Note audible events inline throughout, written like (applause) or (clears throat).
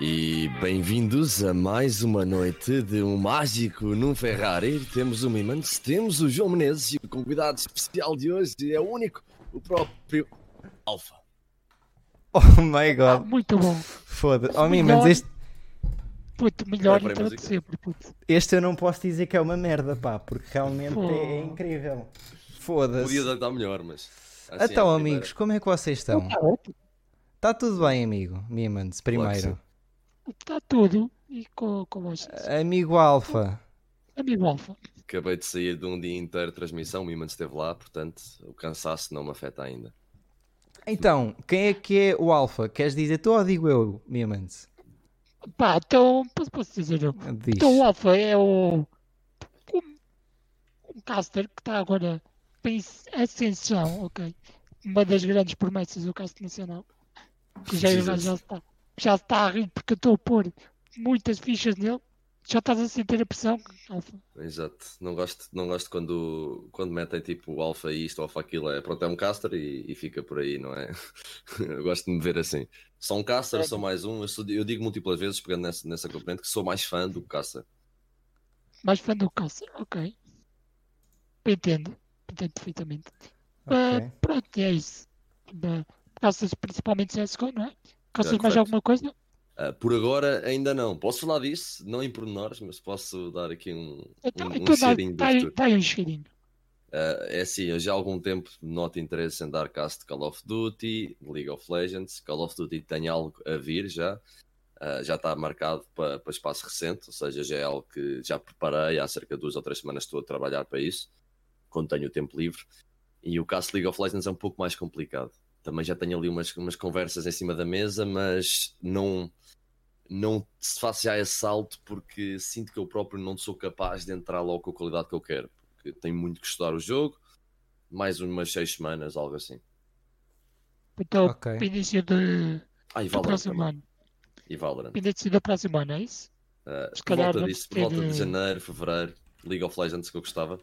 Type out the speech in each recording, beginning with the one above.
E bem-vindos a mais uma noite de um mágico num Ferrari. Temos o Mimans, temos o João Menezes e o convidado especial de hoje é o único, o próprio Alfa. Oh my Ah, god, muito bom. foda-se. Oh, mas este, Puto, melhor É, intro de sempre, puto. este eu não posso dizer que é uma merda, pá, porque realmente Pô. é, é incrível. Podia Foda-se. estar melhor, mas. assim, Então, a amigos, como é que vocês estão? Tá ótimo. Está tudo bem, amigo? Mimans, primeiro. Está tudo. E com, com vocês. Amigo Alfa, Amigo Alfa. Acabei de sair de um dia inteiro de transmissão, o Mimans esteve lá, portanto o cansaço não me afeta ainda. então, quem é que é o Alfa? Queres dizer tu ou digo eu, Mimans? Pá, então, posso, posso dizer eu. Diz. Então o Alfa é o. Um, um caster que está agora em ascensão, ok? Uma das grandes promessas do cast nacional. Que já, (laughs) já está. Já está a rir porque eu estou a pôr muitas fichas nele. Já estás a sentir a pressão, Alfa. Exato, não gosto, não gosto quando, quando metem tipo alfa isto, alfa aquilo, é pronto, é um caster e, e fica por aí, não é? (laughs) eu gosto de me ver assim. Sou um caster, sou mais um, eu, sou- eu digo múltiplas vezes, pegando nessa, nessa componente, que sou mais fã do caster. Mais fã do caster, ok. Entendo. Entendo perfeitamente. Ah, Ok. pronto, é isso. Uh, Caças principalmente CSGO, não é? É, mais alguma coisa? Ah, por agora ainda não. Posso falar disso, não em pormenores, mas posso dar aqui um, Então, um, então dá, cheirinho dá, dá aí um cheirinho. Ah, é assim, eu já há algum tempo noto interesse em dar cast de Call of Duty, League of Legends. Call of Duty tem algo a vir já. Ah, já está marcado para, para espaço recente, ou seja, já é algo que já preparei há cerca de duas ou três semanas estou a trabalhar para isso, quando tenho o tempo livre. E o caso de League of Legends é um pouco mais complicado. Também já tenho ali umas, umas conversas em cima da mesa, mas não, não se faço já esse salto porque sinto que eu próprio não sou capaz de entrar logo com a qualidade que eu quero. Porque tenho muito que estudar o jogo, mais umas seis semanas, algo assim. Então, Ok. início de, Ah, e do próximo também. ano. E Valorant. Início do próximo ano, é isso? Ah, Se por calhar volta disso, por ter, volta de janeiro, fevereiro, League of Legends que eu gostava.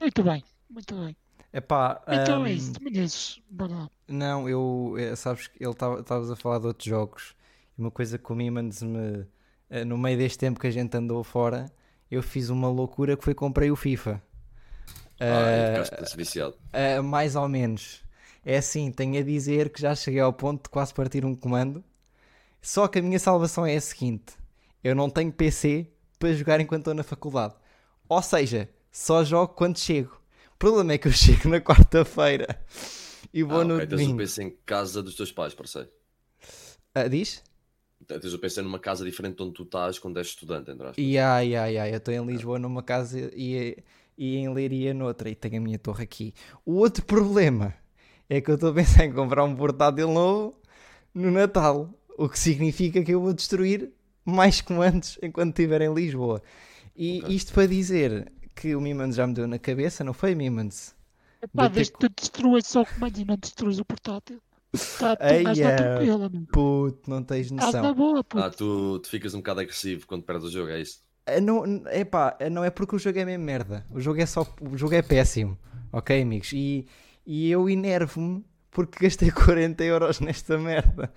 Muito bem, muito bem. Epá, Então é ahm, isso, Menezes, bora lá. Não, eu, eh, sabes que ele estavas a falar de outros jogos e uma coisa que o Mimans me, eh, no meio deste tempo que a gente andou fora, eu fiz uma loucura que foi comprei o FIFA. Ah, ficaste viciado. eh, mais ou menos. É assim, tenho a dizer que já cheguei ao ponto de quase partir um comando. Só que a minha salvação é a seguinte: eu não tenho PC para jogar enquanto estou na faculdade. Ou seja, só jogo quando chego. O problema é que eu chego na quarta-feira e vou Ah, no ok, tens o domingo. PC em casa dos teus pais, parceiro. Ah, diz? Tens o PC numa casa diferente de onde tu estás quando és estudante, entre aspas. Ya, ya, ya, Eu estou em Lisboa numa casa e, e em Leiria noutra e tenho a minha torre aqui. O outro problema é que eu estou a pensar em comprar um portátil novo no Natal, o que significa que eu vou destruir mais comandos enquanto estiver em Lisboa. E Ok. isto para dizer que o Mimans já me deu na cabeça, não foi Mimans? Epá, desde que tu destruas só o comando e não destruas o portátil. Tá, tu na tranquila, amigo. Puto, não tens noção. boa, puto. Ah, tu, tu ficas um bocado agressivo quando perdes o jogo, é isso? Ah, Não, epá, não é porque o jogo é mesmo merda. O jogo é só. O jogo é péssimo. Ok, amigos? E, e eu enervo-me porque gastei (laughs) 40 euros nesta merda.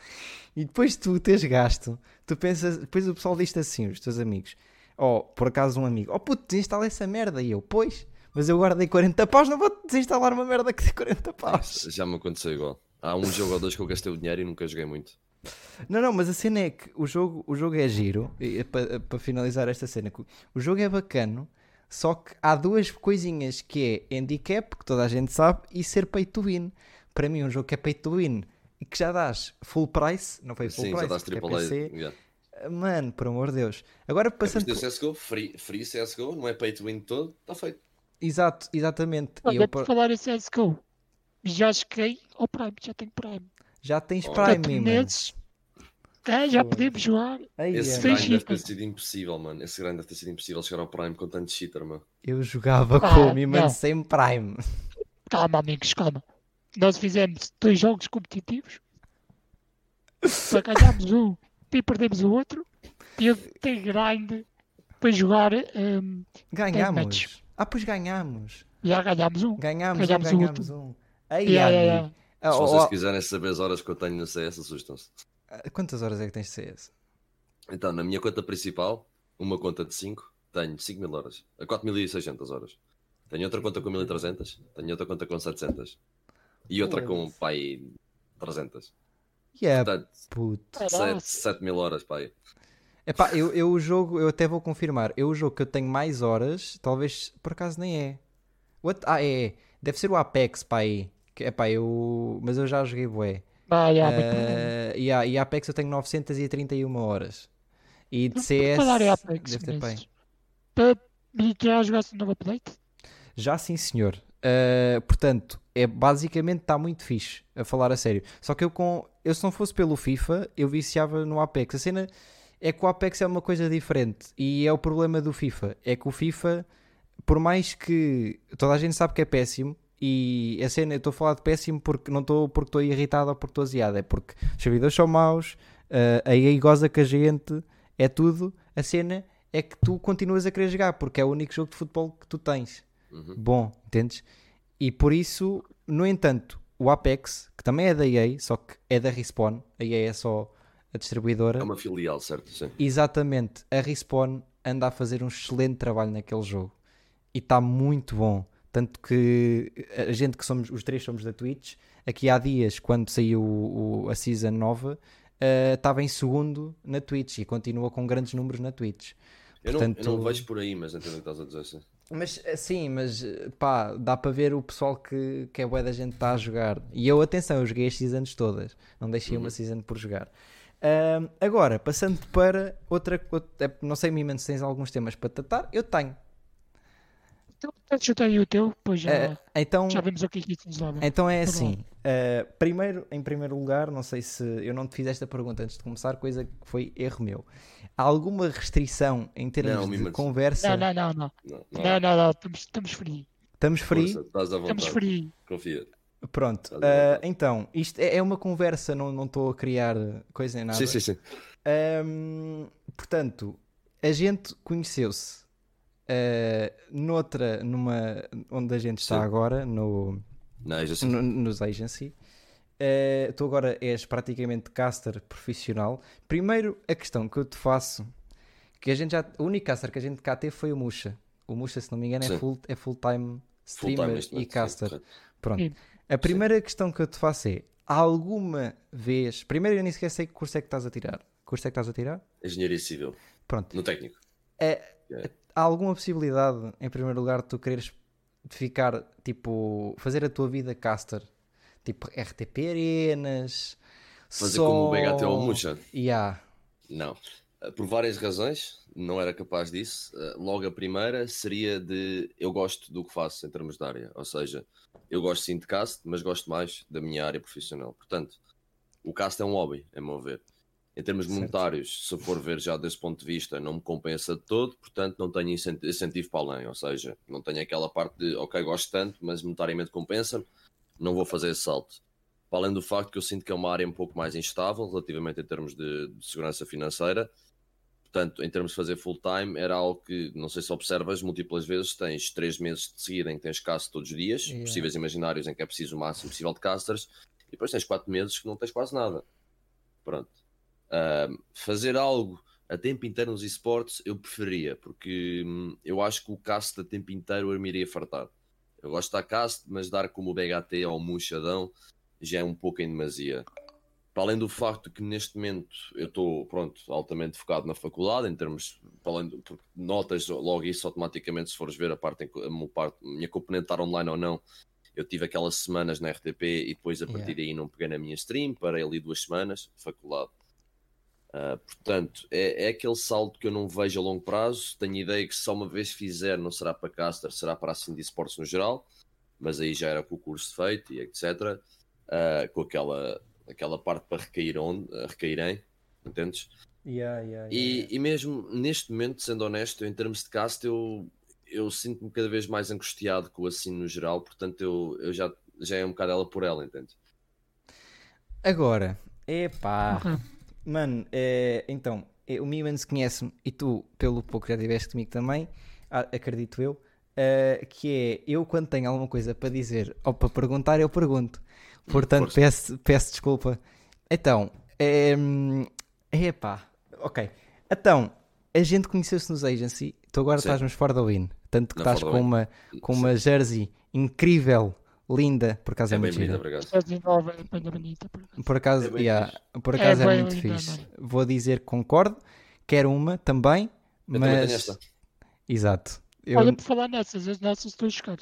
E depois de tu teres gasto, tu pensas. Depois o pessoal diz assim, os teus amigos. Oh, por acaso um amigo. Oh puto, desinstala essa merda. E eu, pois. Mas eu guardei 40 paus, não vou desinstalar uma merda que tem 40 paus. Já me aconteceu igual. Há um jogo ou dois que eu gastei o dinheiro e nunca joguei muito. Não, não, mas a cena é que o jogo, o jogo é giro, para finalizar esta cena, o jogo é bacano, só que há duas coisinhas que é handicap, que toda a gente sabe, e ser pay to win. Para mim, um jogo que é pay to win e que já dás full price, não foi full Sim, price, já dás porque é. PC, Yeah. Mano, por amor de Deus. Agora É passando. por tem o CSGO, free, free CSGO, não é pay to win todo, está feito. Exato, exatamente. Olha, eu, por por- falar em CSGO, já cheguei ao Prime, já tenho Prime. já tens Oh. Prime, mano. Menezes, é, já podemos jogar. Aí, Esse é. Sim. grind deve ter sido impossível, mano. Esse grind deve ter sido impossível chegar ao Prime com tanto cheater, mano. Eu jogava Ah, com o Miman não. sem Prime. Calma, amigos, calma. Nós fizemos dois jogos competitivos. (laughs) Para ganharmos um e perdemos o outro. E eu tenho grind para jogar. hum, Ganhamos. Ah, pois ganhamos. já ganhámos um. Ganhámos, um, Ganhámos ganhámos um. Aí, Yeah, yeah, yeah. Ah, Se oh, vocês oh, quiserem saber as horas que eu tenho no CS, assustam-se. ah, Quantas horas é que tens de CS? Então, na minha conta principal, uma conta de 5, tenho 5 mil horas. A 4.600 horas. Tenho outra conta com 1.300. Tenho outra conta com 700. E outra com, pai, 300. Yeah, Portanto, puto. 7, 7 mil horas, pai. Epá, eu, eu o jogo, eu até vou confirmar. Eu o jogo que eu tenho mais horas, talvez por acaso nem é. What? Ah, é, é. Deve ser o Apex, pá, aí. Epá, eu. Mas eu já joguei bué. Ah, yeah, muito. Uh, yeah, e Apex eu tenho 931 horas. E de CS. Apex, deve ter bem. Vinícius. Pa- E já jogaste um novo update? Já sim, senhor. Uh, portanto, é basicamente está muito fixe a falar a sério. Só que eu com eu se não fosse pelo FIFA, eu viciava no Apex. A cena é que o Apex é uma coisa diferente e é o problema do FIFA, é que o FIFA, por mais que toda a gente sabe que é péssimo e a cena, eu estou a falar de péssimo porque não estou porque estou irritado ou porque estou aziado, é porque os servidores são maus, uh, a EA goza com a gente, é tudo. A cena é que tu continuas a querer jogar porque é o único jogo de futebol que tu tens Uhum. bom, entendes? E por isso, no entanto, o Apex, que também é da EA, só que é da Respawn, a EA é só a distribuidora, É uma filial, certo? Sim. exatamente, a Respawn anda a fazer um excelente trabalho naquele jogo e está muito bom. Tanto que a gente que somos, os três somos da Twitch, aqui há dias, quando saiu o- o- a season nova, eh, estava em segundo na Twitch e continua com grandes números na Twitch. Eu, não, Portanto- eu não vejo por aí, mas entendo o que estás a dizer. Sim. Mas sim, mas pá, dá para ver o pessoal que, que é bué da gente está a jogar. E eu, atenção, eu joguei as seasons todas, não deixei Uhum. uma season por jogar. Ahm, agora, passando para outra, outra é, não sei, Miman, se tens alguns temas para tratar, eu tenho. Então, chuta aí o teu, depois já, Ah, então, já vemos o que é que isso nos leva. então é Tá assim. ah, primeiro, em primeiro lugar, não sei se eu não te fiz esta pergunta antes de começar, coisa que foi erro meu. Há alguma restrição em termos Não, de Miman. conversa? Não, não, não, não. Não, não, Não, não, não. Estamos, estamos free. Estamos free? Força, estás à Estamos vontade. free. Confia. Pronto, vontade. então, isto é, é uma conversa, não não estou a criar coisa nem nada. Sim, sim, sim. Ahm, portanto, a gente conheceu-se ah, noutra, numa, onde a gente está Sim. agora, no, já sei. no- nos agency. Ah, tu agora és praticamente caster profissional. Primeiro, a questão que eu te faço, que a gente já, o único caster que a gente cá teve foi o Musha. O Musha, se não me engano, é Sim. full, é full-time Full streamer time neste e momento, sim, caster. correto. Pronto. Sim. A primeira questão que eu te faço é: alguma vez. Primeiro, eu nem sequer sei que curso é que estás a tirar. Que curso é que estás a tirar? Engenharia Civil. Pronto. No técnico. É, É. há alguma possibilidade, em primeiro lugar, de tu quereres ficar, tipo, fazer a tua vida caster? Tipo, RTP Arenas. Fazer só... como o BHT ou o Mucha? Yeah. Não. Uh, Por várias razões, não era capaz disso. Uh, Logo a primeira seria de eu gosto do que faço em termos de área. Ou seja, eu gosto sim de cast, mas gosto mais da minha área profissional. Portanto, o cast é um hobby, a meu ver. Em termos Certo. monetários, se eu for ver já desse ponto de vista, não me compensa de todo, portanto não tenho incent- incentivo para além. Ou seja, não tenho aquela parte de ok, gosto tanto, mas monetariamente compensa-me, não vou fazer esse salto. Para além do facto que eu sinto que é uma área um pouco mais instável relativamente em termos de, de segurança financeira. Portanto, em termos de fazer full time, era algo que, não sei se observas, múltiplas vezes tens três meses de seguida em que tens cast todos os dias, Yeah. possíveis imaginários em que é preciso o máximo possível de casters, e depois tens quatro meses que não tens quase nada. Pronto. Ahm, fazer algo a tempo inteiro nos esportes eu preferia, porque hum, eu acho que o cast a tempo inteiro eu me iria fartar. Eu gosto dar cast, mas dar como o BHT ou o Muxadão já é um pouco em demasia. Para além do facto que neste momento eu estou pronto, altamente focado na faculdade, em termos, para além notas logo isso automaticamente, se fores ver a parte, a minha parte, a minha componente estar online ou não, eu tive aquelas semanas na RTP e depois a partir Yeah. daí não peguei na minha stream, parei ali duas semanas, faculdade. Ah, portanto, é, é aquele salto que eu não vejo a longo prazo. Tenho ideia que se só uma vez fizer, não será para caster, será para assim de esportes no geral, mas aí já era com o curso feito e etc. ah, com aquela, aquela parte para recair onde, ah, recaírem, entendes? Yeah, yeah, E, e mesmo neste momento, sendo honesto, em termos de cast, eu, eu sinto-me cada vez mais angustiado com o assim no geral, portanto eu, eu já, já é um bocado ela por ela, entende? Agora, epá. Mano, é, então, é, o Mimans conhece-me e tu, pelo pouco que já tiveste comigo também, acredito eu, eh, que é eu quando tenho alguma coisa para dizer ou para perguntar, eu pergunto. Portanto, peço, peço desculpa. Então, é, hum, epá, ok. Então, a gente conheceu-se nos agency, tu agora Sim. estás nos For the Win. Tanto que Na estás com Win. uma, com uma jersey incrível, linda, por acaso é, É bem muito é bem bonita. por acaso. Por acaso, É yeah, por acaso é, bem muito linda, fixe. mano. Vou dizer que concordo, quero uma também, Eu também mas. esta. Exato. Eu- Olha, por falar nessas, as nossas estou a chegar.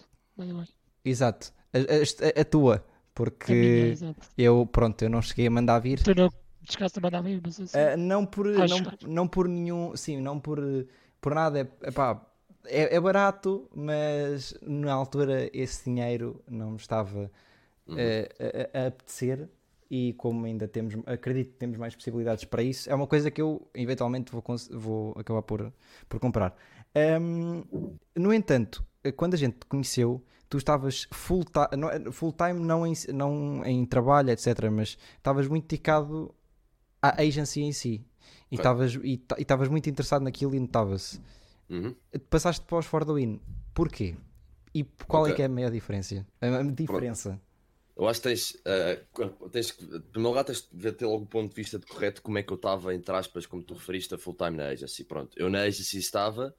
Exato. A, a- a tua, A minha, porque exato. eu, pronto, eu não cheguei a mandar vir. Tu não descansa a mandar vir, mas assim. Ah, não por não, não por nenhum sim não por por nada é, epá, é, é barato mas na altura esse dinheiro não me estava Uhum. eh, a, a- a apetecer e como ainda temos acredito que temos mais possibilidades para isso é uma coisa que eu eventualmente vou, vou acabar por, por comprar Ahm, no entanto quando a gente te conheceu tu estavas full, não, é- full time não em, não em trabalho etc mas estavas muito dedicado à agency em si. E e e estavas muito interessado naquilo e notava-se. Uhum. Passaste para os For the Win. Porquê? E qual é Ok. que é a maior diferença? A diferença. Eu acho que tens, eh, tens que, primeiro lugar, tens de ter logo o ponto de vista de correto como é que eu estava, entre aspas, como tu referiste, a full-time na agency. Pronto, eu na agency estava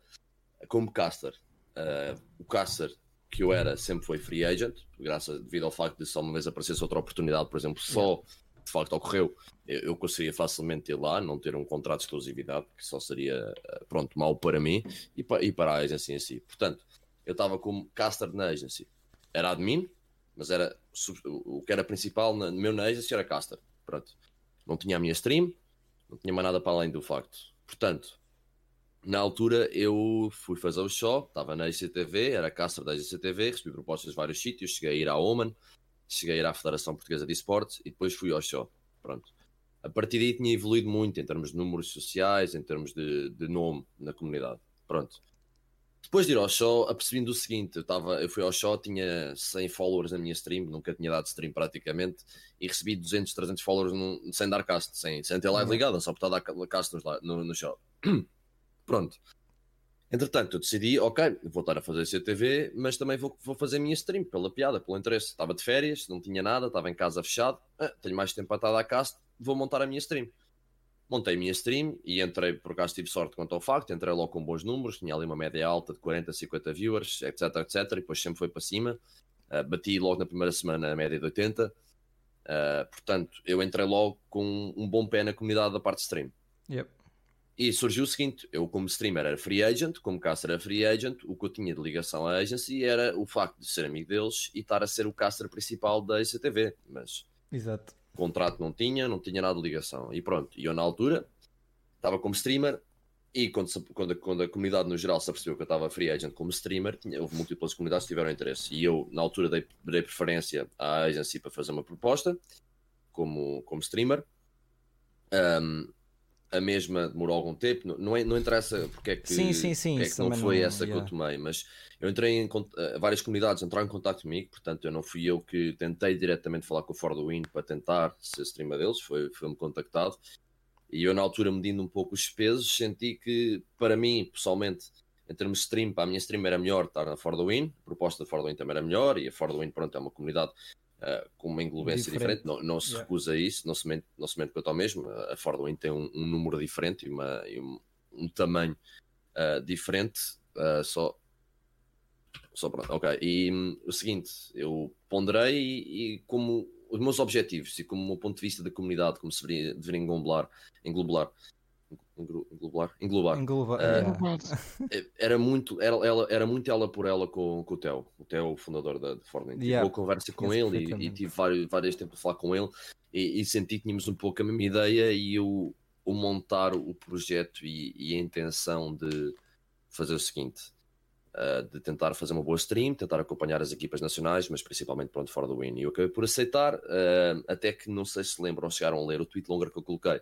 como caster. Eh, o caster que eu era sempre foi free agent, graças devido ao facto de só uma vez aparecesse outra oportunidade, por exemplo, só de facto ocorreu, eu, eu conseguiria facilmente ir lá, não ter um contrato de exclusividade, que só seria, eh, pronto, mau para mim e, pa- e para a agency em si. Portanto, eu estava como caster na agency. Era admin, mas era o que era principal na- no meu na agency era caster. Pronto. Não tinha a minha stream, não tinha mais nada para além do facto. Portanto, na altura eu fui fazer o show, estava na ICTV, era caster da ICTV, recebi propostas de vários sítios, cheguei a ir à Oman, cheguei a ir à Federação Portuguesa de Esportes e depois fui ao show. Pronto. A partir daí tinha evoluído muito em termos de números sociais, em termos de, de nome na comunidade. Pronto. Depois de ir ao show, apercebi-me do seguinte: eu, tava, eu fui ao show, tinha 100 followers na minha stream, nunca tinha dado stream praticamente, e recebi 200, 300 followers num- sem dar cast, sem, sem ter live Uhum. ligada, só por estar a dar ca- cast li- no, no show. (clears throat) Pronto. Entretanto, eu decidi, ok, vou estar a fazer CTV, mas também vou, vou fazer a minha stream, pela piada, pelo interesse. Estava de férias, não tinha nada, estava em casa fechado, ah, tenho mais tempo para estar a dar cast, vou montar a minha stream. Montei a minha stream e entrei, por acaso tive sorte quanto ao facto, entrei logo com bons números, tinha ali uma média alta de 40, 50 viewers, etc, etc, e depois sempre foi para cima. Ah, bati logo na primeira semana a média de 80. Ah, portanto, eu entrei logo com um bom pé na comunidade da parte de stream. Yep. E surgiu o seguinte: eu, como streamer, era free agent, como caster era free agent, o que eu tinha de ligação à agency era o facto de ser amigo deles e estar a ser o caster principal da ICTV. Mas Exato. contrato não tinha, não tinha nada de ligação. E pronto, e eu na altura estava como streamer e quando, se- quando, a- quando a comunidade no geral se apercebeu que eu estava free agent como streamer, tinha, houve múltiplas comunidades que tiveram interesse. E eu, na altura, dei, dei preferência à agency para fazer uma proposta como, como streamer. Um, a mesma demorou algum tempo, não, não, é- não interessa porque é que, Sim, sim, sim, é que não foi não- essa que eu yeah. tomei, mas eu entrei em eh, várias comunidades entraram em contato comigo, portanto eu não fui eu que tentei diretamente falar com o For the Win para tentar ser streamer deles, foi- foi-me contactado e eu na altura medindo um pouco os pesos senti que para mim pessoalmente em termos de stream, para a minha stream era melhor estar na For the Win, a proposta da For the Win também era melhor e a For the Win pronto é uma comunidade eh, com uma englobência Diferente. diferente, não, não se Yeah. recusa a isso, não se mente, não se mente quanto ao mesmo, a For the Win tem um, um número diferente e, uma, e um, um tamanho eh, diferente, eh, só só pronto, ok. E hum, o seguinte, eu ponderei e, e como os meus objetivos e como o meu ponto de vista da comunidade, como se deveria, deveria englobar, englobar, englo- englobar, englobar, Engloba- yeah. Roubado. eh, era muito, era, ela, era muito ela por ela com, com o Theo, o Theo, o fundador da, Fortnite. Tive Yeah. boa conversa com ele e, e tive vários, vários tempos a falar com ele e, e senti que tínhamos um pouco a mesma ideia e o, o montar o projeto e, e a intenção de fazer o seguinte. uh, de tentar fazer uma boa stream, tentar acompanhar as equipas nacionais, mas principalmente pronto fora do win. E eu acabei por aceitar, uh, até que não sei se lembram, chegaram a ler o tweet longer que eu coloquei,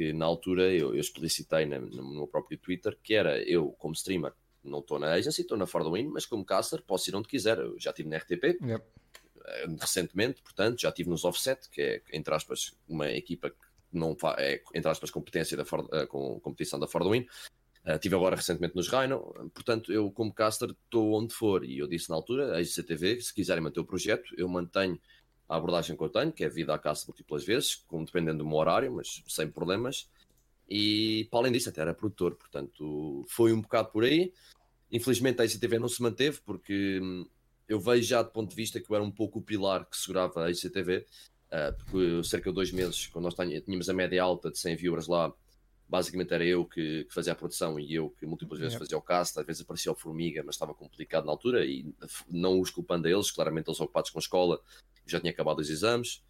que na altura eu, eu explicitei na- no meu próprio Twitter que era eu, como streamer, não estou na agency, estou na For the Win, mas como caster posso ir onde quiser. Eu já estive na RTP Yep. eh, recentemente, portanto, já estive nos Offset, que é, entre aspas, uma equipa que não é, entre aspas, competência da For, eh, com competição da For the Win. Eh, Estive agora recentemente nos Rhino, portanto, eu como caster estou onde for. E eu disse na altura, a ICTV, se quiserem manter o projeto, eu mantenho a abordagem que eu tenho, que é vida à caça múltiplas vezes, com, dependendo do meu horário, mas sem problemas. e para além disso até era produtor, portanto foi um bocado por aí. Infelizmente a ICTV não se manteve porque hum, eu vejo já do ponto de vista que eu era um pouco o pilar que segurava a ICTV, uh, porque cerca de dois meses, quando nós tínhamos a média alta de 100 viewers lá, basicamente era eu que, que fazia a produção e eu que múltiplas vezes fazia o cast, às vezes aparecia o Formiga, mas estava complicado na altura e não os culpando a eles, claramente eles ocupados com a escola, já tinha acabado os exames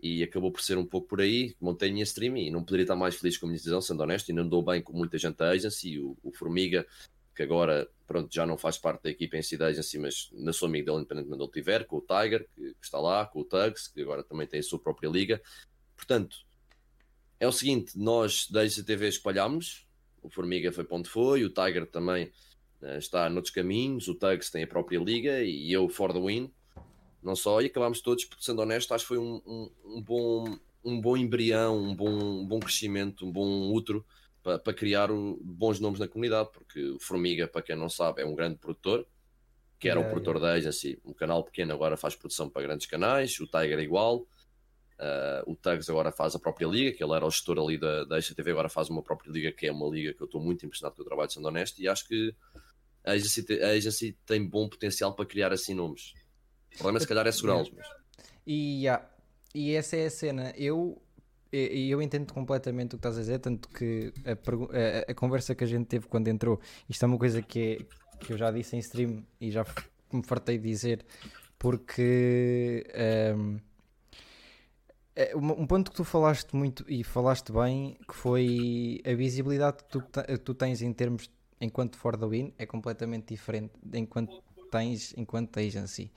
e acabou por ser um pouco por aí, montei a minha stream e não poderia estar mais feliz com a minha decisão, sendo honesto, e não dou bem com muita gente da agency, o, o Formiga que agora pronto, já não faz parte da equipa em si da agency, mas na sua amiga dele, independentemente de onde tiver, com o Tiger, que, que, está lá, com o Tugs, que agora também tem a sua própria liga. Portanto, é o seguinte: nós da ICTV espalhámos, o Formiga foi para onde foi, o Tiger também uh, está noutros caminhos, o Tugs tem a própria liga e eu for the win. Não só, e acabámos todos, sendo honesto, acho que foi um, um, um bom, um bom embrião, um bom, um bom crescimento, um bom útero para, para criar o, bons nomes na comunidade, porque o Formiga, para quem não sabe, é um grande produtor, que era o produtor da agency, um canal pequeno agora faz produção para grandes canais, o Tiger é igual, uh, o Tugs agora faz a própria liga, que ele era o gestor ali da, da ACTV, agora faz uma própria liga, que é uma liga que eu estou muito impressionado com o trabalho, sendo honesto, e acho que a agency, a agency tem bom potencial para criar assim nomes. O problema, se calhar, é segurá-los. Mas... E, yeah. e essa é a cena. Eu e eu entendo completamente o que estás a dizer, tanto que a, a, a, conversa que a gente teve quando entrou, isto é uma coisa que, é, que eu já disse em stream e já me fartei de dizer, porque um, é, um ponto que tu falaste muito e falaste bem, que foi a visibilidade que tu, tu tens em termos enquanto for the win é completamente diferente enquanto tens enquanto agency.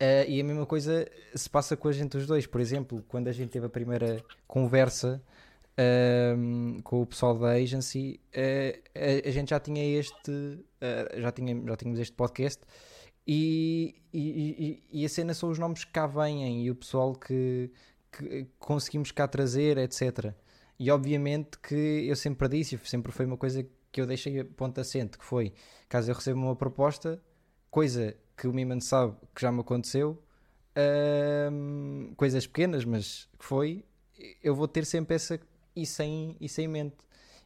Uh, e a mesma coisa se passa com a gente os dois. Por exemplo, quando a gente teve a primeira conversa uh, com o pessoal da agency, uh, a, a, gente já tinha este, eh, já, tinha, já tínhamos este podcast e, e, e, e, a cena são os nomes que cá vêm e o pessoal que, que conseguimos cá trazer, etc. E obviamente que eu sempre disse, sempre foi uma coisa que eu deixei a ponta assente, que foi, caso eu receba uma proposta, coisa que o Miman sabe que já me aconteceu, coisas pequenas, mas que foi, eu vou ter sempre essa isso em, isso em mente.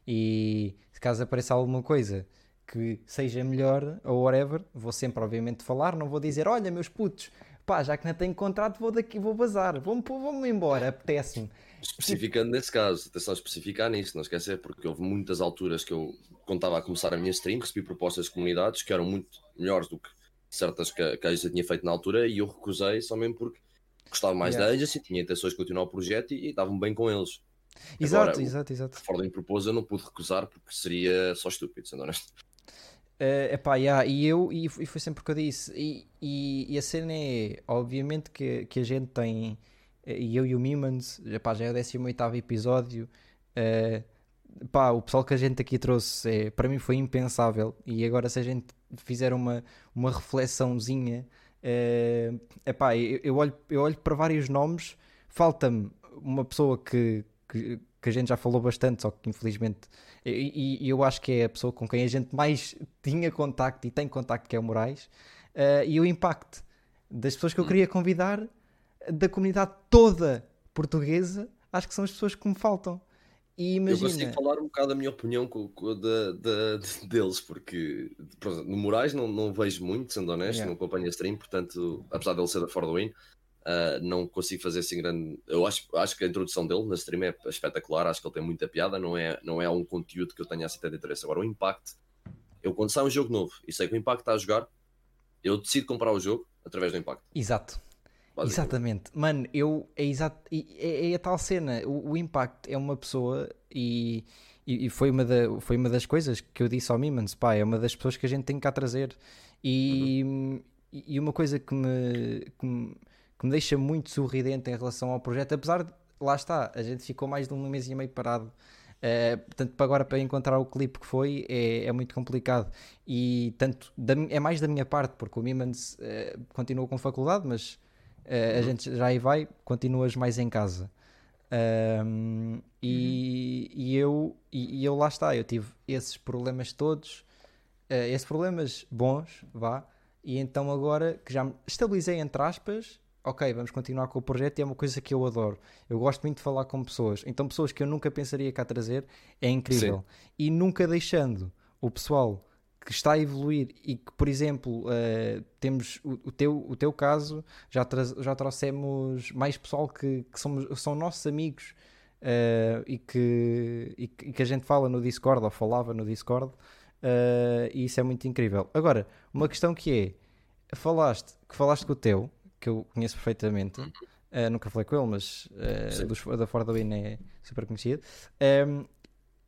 E se caso apareça alguma coisa que seja melhor ou whatever, vou sempre, obviamente, falar. Não vou dizer, olha, meus putos, pá, já que não tenho contrato, vou daqui, vou bazar, vou-me vou embora, apetece-me. Especificando nesse caso, atenção a especificar nisso, não esquecer, porque houve muitas alturas que eu, estava a começar a minha stream, recebi propostas de comunidades que eram muito melhores do que certas que, que a agency tinha feito na altura e eu recusei só mesmo porque gostava mais yeah. da agency, tinha intenções de continuar o projeto e, estavam bem com eles. Exato, Agora, exato, exato. Fording propôs, eu não pude recusar porque seria só estúpido, sendo honesto. Uh, epá, yeah, e eu, e, e foi sempre o que eu disse, e, e, e, a cena é, obviamente que, que a gente tem, eh, e eu e o Mimans, epá, já é o 18 episódio, uh, pá, o pessoal que a gente aqui trouxe, é, para mim foi impensável, e agora se a gente fizer uma, uma reflexãozinha, uh, epá, eu, eu, olho, eu olho para vários nomes, falta-me uma pessoa que, que, que, a gente já falou bastante, só que infelizmente, e, e, eu acho que é a pessoa com quem a gente mais tinha contacto e tem contacto, que é o Moraes, uh, e o impacto das pessoas que eu queria convidar, da comunidade toda portuguesa, acho que são as pessoas que me faltam. E imagina... Eu consigo falar um bocado a minha opinião com, com da, da, (laughs) deles, porque no Moraes não, não vejo muito, sendo honesto, yeah. não acompanho a stream, portanto, apesar dele ser da For the Win, uh, não consigo fazer assim grande. Eu acho, acho que a introdução dele na stream é espetacular, acho que ele tem muita piada, não é, não é um conteúdo que eu tenha assim tanto interesse. Agora, o impacto, eu quando sai um jogo novo e sei que o impacto está a jogar, eu decido comprar o jogo através do impacto. Exato. Exatamente, mano, eu é, exato, é, é a tal cena. O, o Impact é uma pessoa e, e, e, foi, uma da, foi uma das coisas que eu disse ao Mimans, pá, é uma das pessoas que a gente tem cá trazer. E, uhum. e uma coisa que me, que me, que me deixa muito sorridente em relação ao projeto, apesar de lá está, a gente ficou mais de um mês e meio parado. Uh, portanto, para agora para encontrar o clipe que foi é, é muito complicado e tanto da, é mais da minha parte porque o Mimans uh, continuou com faculdade, mas Uh, a gente já aí vai, continuas mais em casa. Um, e, uhum. e, eu, e, e, eu lá está, eu tive esses problemas todos, uh, esses problemas bons, vá, e então agora que já me estabilizei entre aspas, ok, vamos continuar com o projeto e é uma coisa que eu adoro. Eu gosto muito de falar com pessoas. Então, pessoas que eu nunca pensaria cá trazer é incrível. Sim. E nunca deixando o pessoal que está a evoluir e que, por exemplo, uh, temos o, o, teu, o teu caso, já, tra já trouxemos mais pessoal que, que somos, são nossos amigos uh, e, que, e, que, e, que, a gente fala no Discord ou falava no Discord, uh, e isso é muito incrível. Agora, uma questão que é: falaste, que falaste com o teu, que eu conheço perfeitamente. Uh, nunca falei com ele, mas dos, da Ford Win é super conhecido. Um,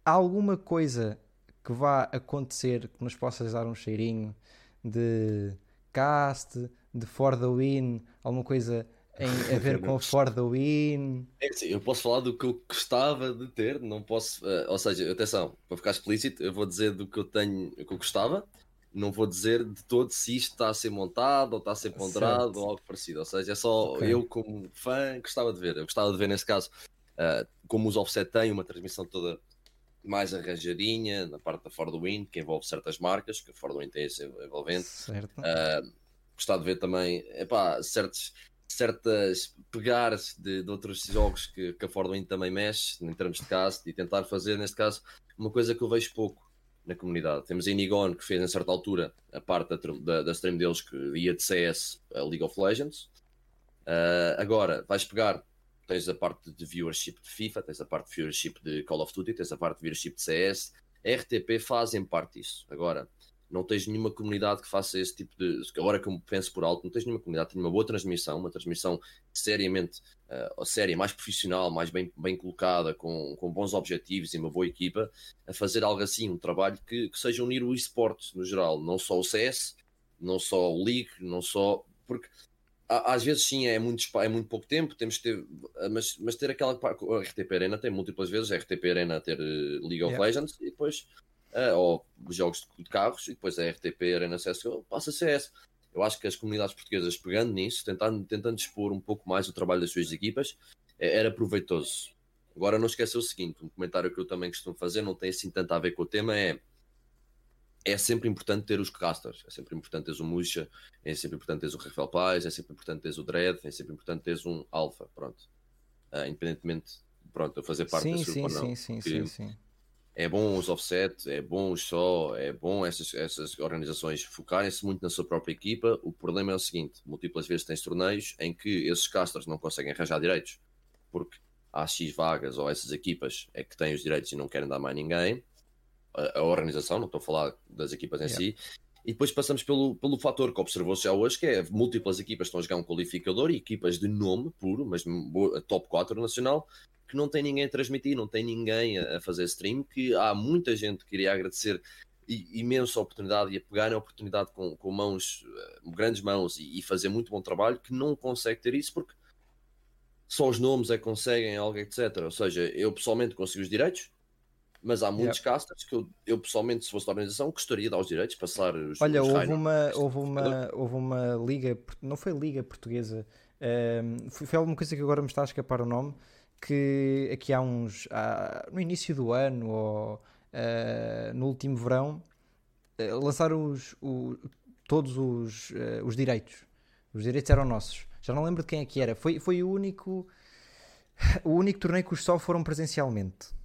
há alguma coisa que vá acontecer que nos possas dar um cheirinho de cast, de For the Win, alguma coisa em, a (laughs) ver com o For the Win? É sim, eu posso falar do que eu gostava de ter, não posso, uh, ou seja, atenção, para ficar explícito, eu vou dizer do que eu tenho, que eu gostava, não vou dizer de todo se isto está a ser montado ou está a ser ponderado certo. ou algo parecido. Ou seja, é só okay. eu, como fã, gostava de ver. Eu gostava de ver, nesse caso, uh, como os offset têm uma transmissão toda mais arranjadinha na parte da Ford Wind, que envolve certas marcas, que a Ford Wind tem esse envolvente. Certo. Uh, gostava de ver também epá, certos, certas pegares de, de, outros jogos que, que a Ford Wind também mexe, em termos de cast, e tentar fazer, neste caso, uma coisa que eu vejo pouco na comunidade. Temos a Inigon que fez, em certa altura, a parte da, da, da stream deles que ia de CS a League of Legends. Uh, agora, vais pegar, tens a parte de viewership de FIFA, tens a parte de viewership de Call of Duty, tens a parte de viewership de CS. RTP fazem parte disso. Agora, não tens nenhuma comunidade que faça esse tipo de. Agora que eu penso por alto, não tens nenhuma comunidade tenha uma boa transmissão, uma transmissão seriamente uh, séria, mais profissional, mais bem, bem colocada, com, com bons objetivos e uma boa equipa, a fazer algo assim, um trabalho que, que seja unir o esporte no geral, não só o CS, não só o League, não só. Porque às vezes sim é muito, é muito pouco tempo, temos que ter, mas, mas ter aquela a RTP Arena tem múltiplas vezes, a RTP Arena ter eh, League of yeah. Legends e depois uh, ou jogos de carros, e depois a RTP Arena CSGO passa a CS. Eu acho que as comunidades portuguesas pegando nisso, tentando, tentando expor um pouco mais o trabalho das suas equipas, é, era proveitoso. Agora não esqueça o seguinte, um comentário que eu também costumo fazer, não tem assim tanto a ver com o tema, é é sempre importante ter os casters, é sempre importante ter o Musha, é sempre importante ter o Rafael Paz, é sempre importante ter o Dread, é sempre importante ter um Alpha, pronto. Uh, independentemente, pronto, a fazer parte sim, desse grupo sim, ou não. Sim, sim, sim, sim é bom os offset, é bom os só, é bom essas, essas organizações focarem-se muito na sua própria equipa. O problema é o seguinte: múltiplas vezes tens torneios em que esses casters não conseguem arranjar direitos, porque há X vagas ou essas equipas é que têm os direitos e não querem dar mais ninguém. A, a organização, não estou a falar das equipas em yeah. si. E depois passamos pelo, pelo fator que observou-se já hoje, que é múltiplas equipas estão a jogar um qualificador e equipas de nome puro, mas top 4 nacional, que não tem ninguém a transmitir, não tem ninguém a fazer stream, que há muita gente que iria agradecer imensa oportunidade e a pegar a oportunidade com, com mãos, eh, grandes mãos e, e, fazer muito bom trabalho, que não consegue ter isso porque só os nomes é que conseguem algo, etc. Ou seja, eu pessoalmente consigo os direitos, mas há muitos yep. casters que eu, eu, pessoalmente, se fosse da organização, gostaria de dar os direitos, passar os Olha, os houve, uma, houve, uma, houve uma liga, não foi liga portuguesa, um, ehm, foi, foi alguma coisa que agora me está a escapar o nome, que aqui há uns. Há, no início do ano ou uh, no último verão uh, lançaram os, o, todos os, uh, os direitos. Os direitos eram nossos. Já não lembro de quem é que era. Foi, foi o único. O único torneio que os só foram presencialmente.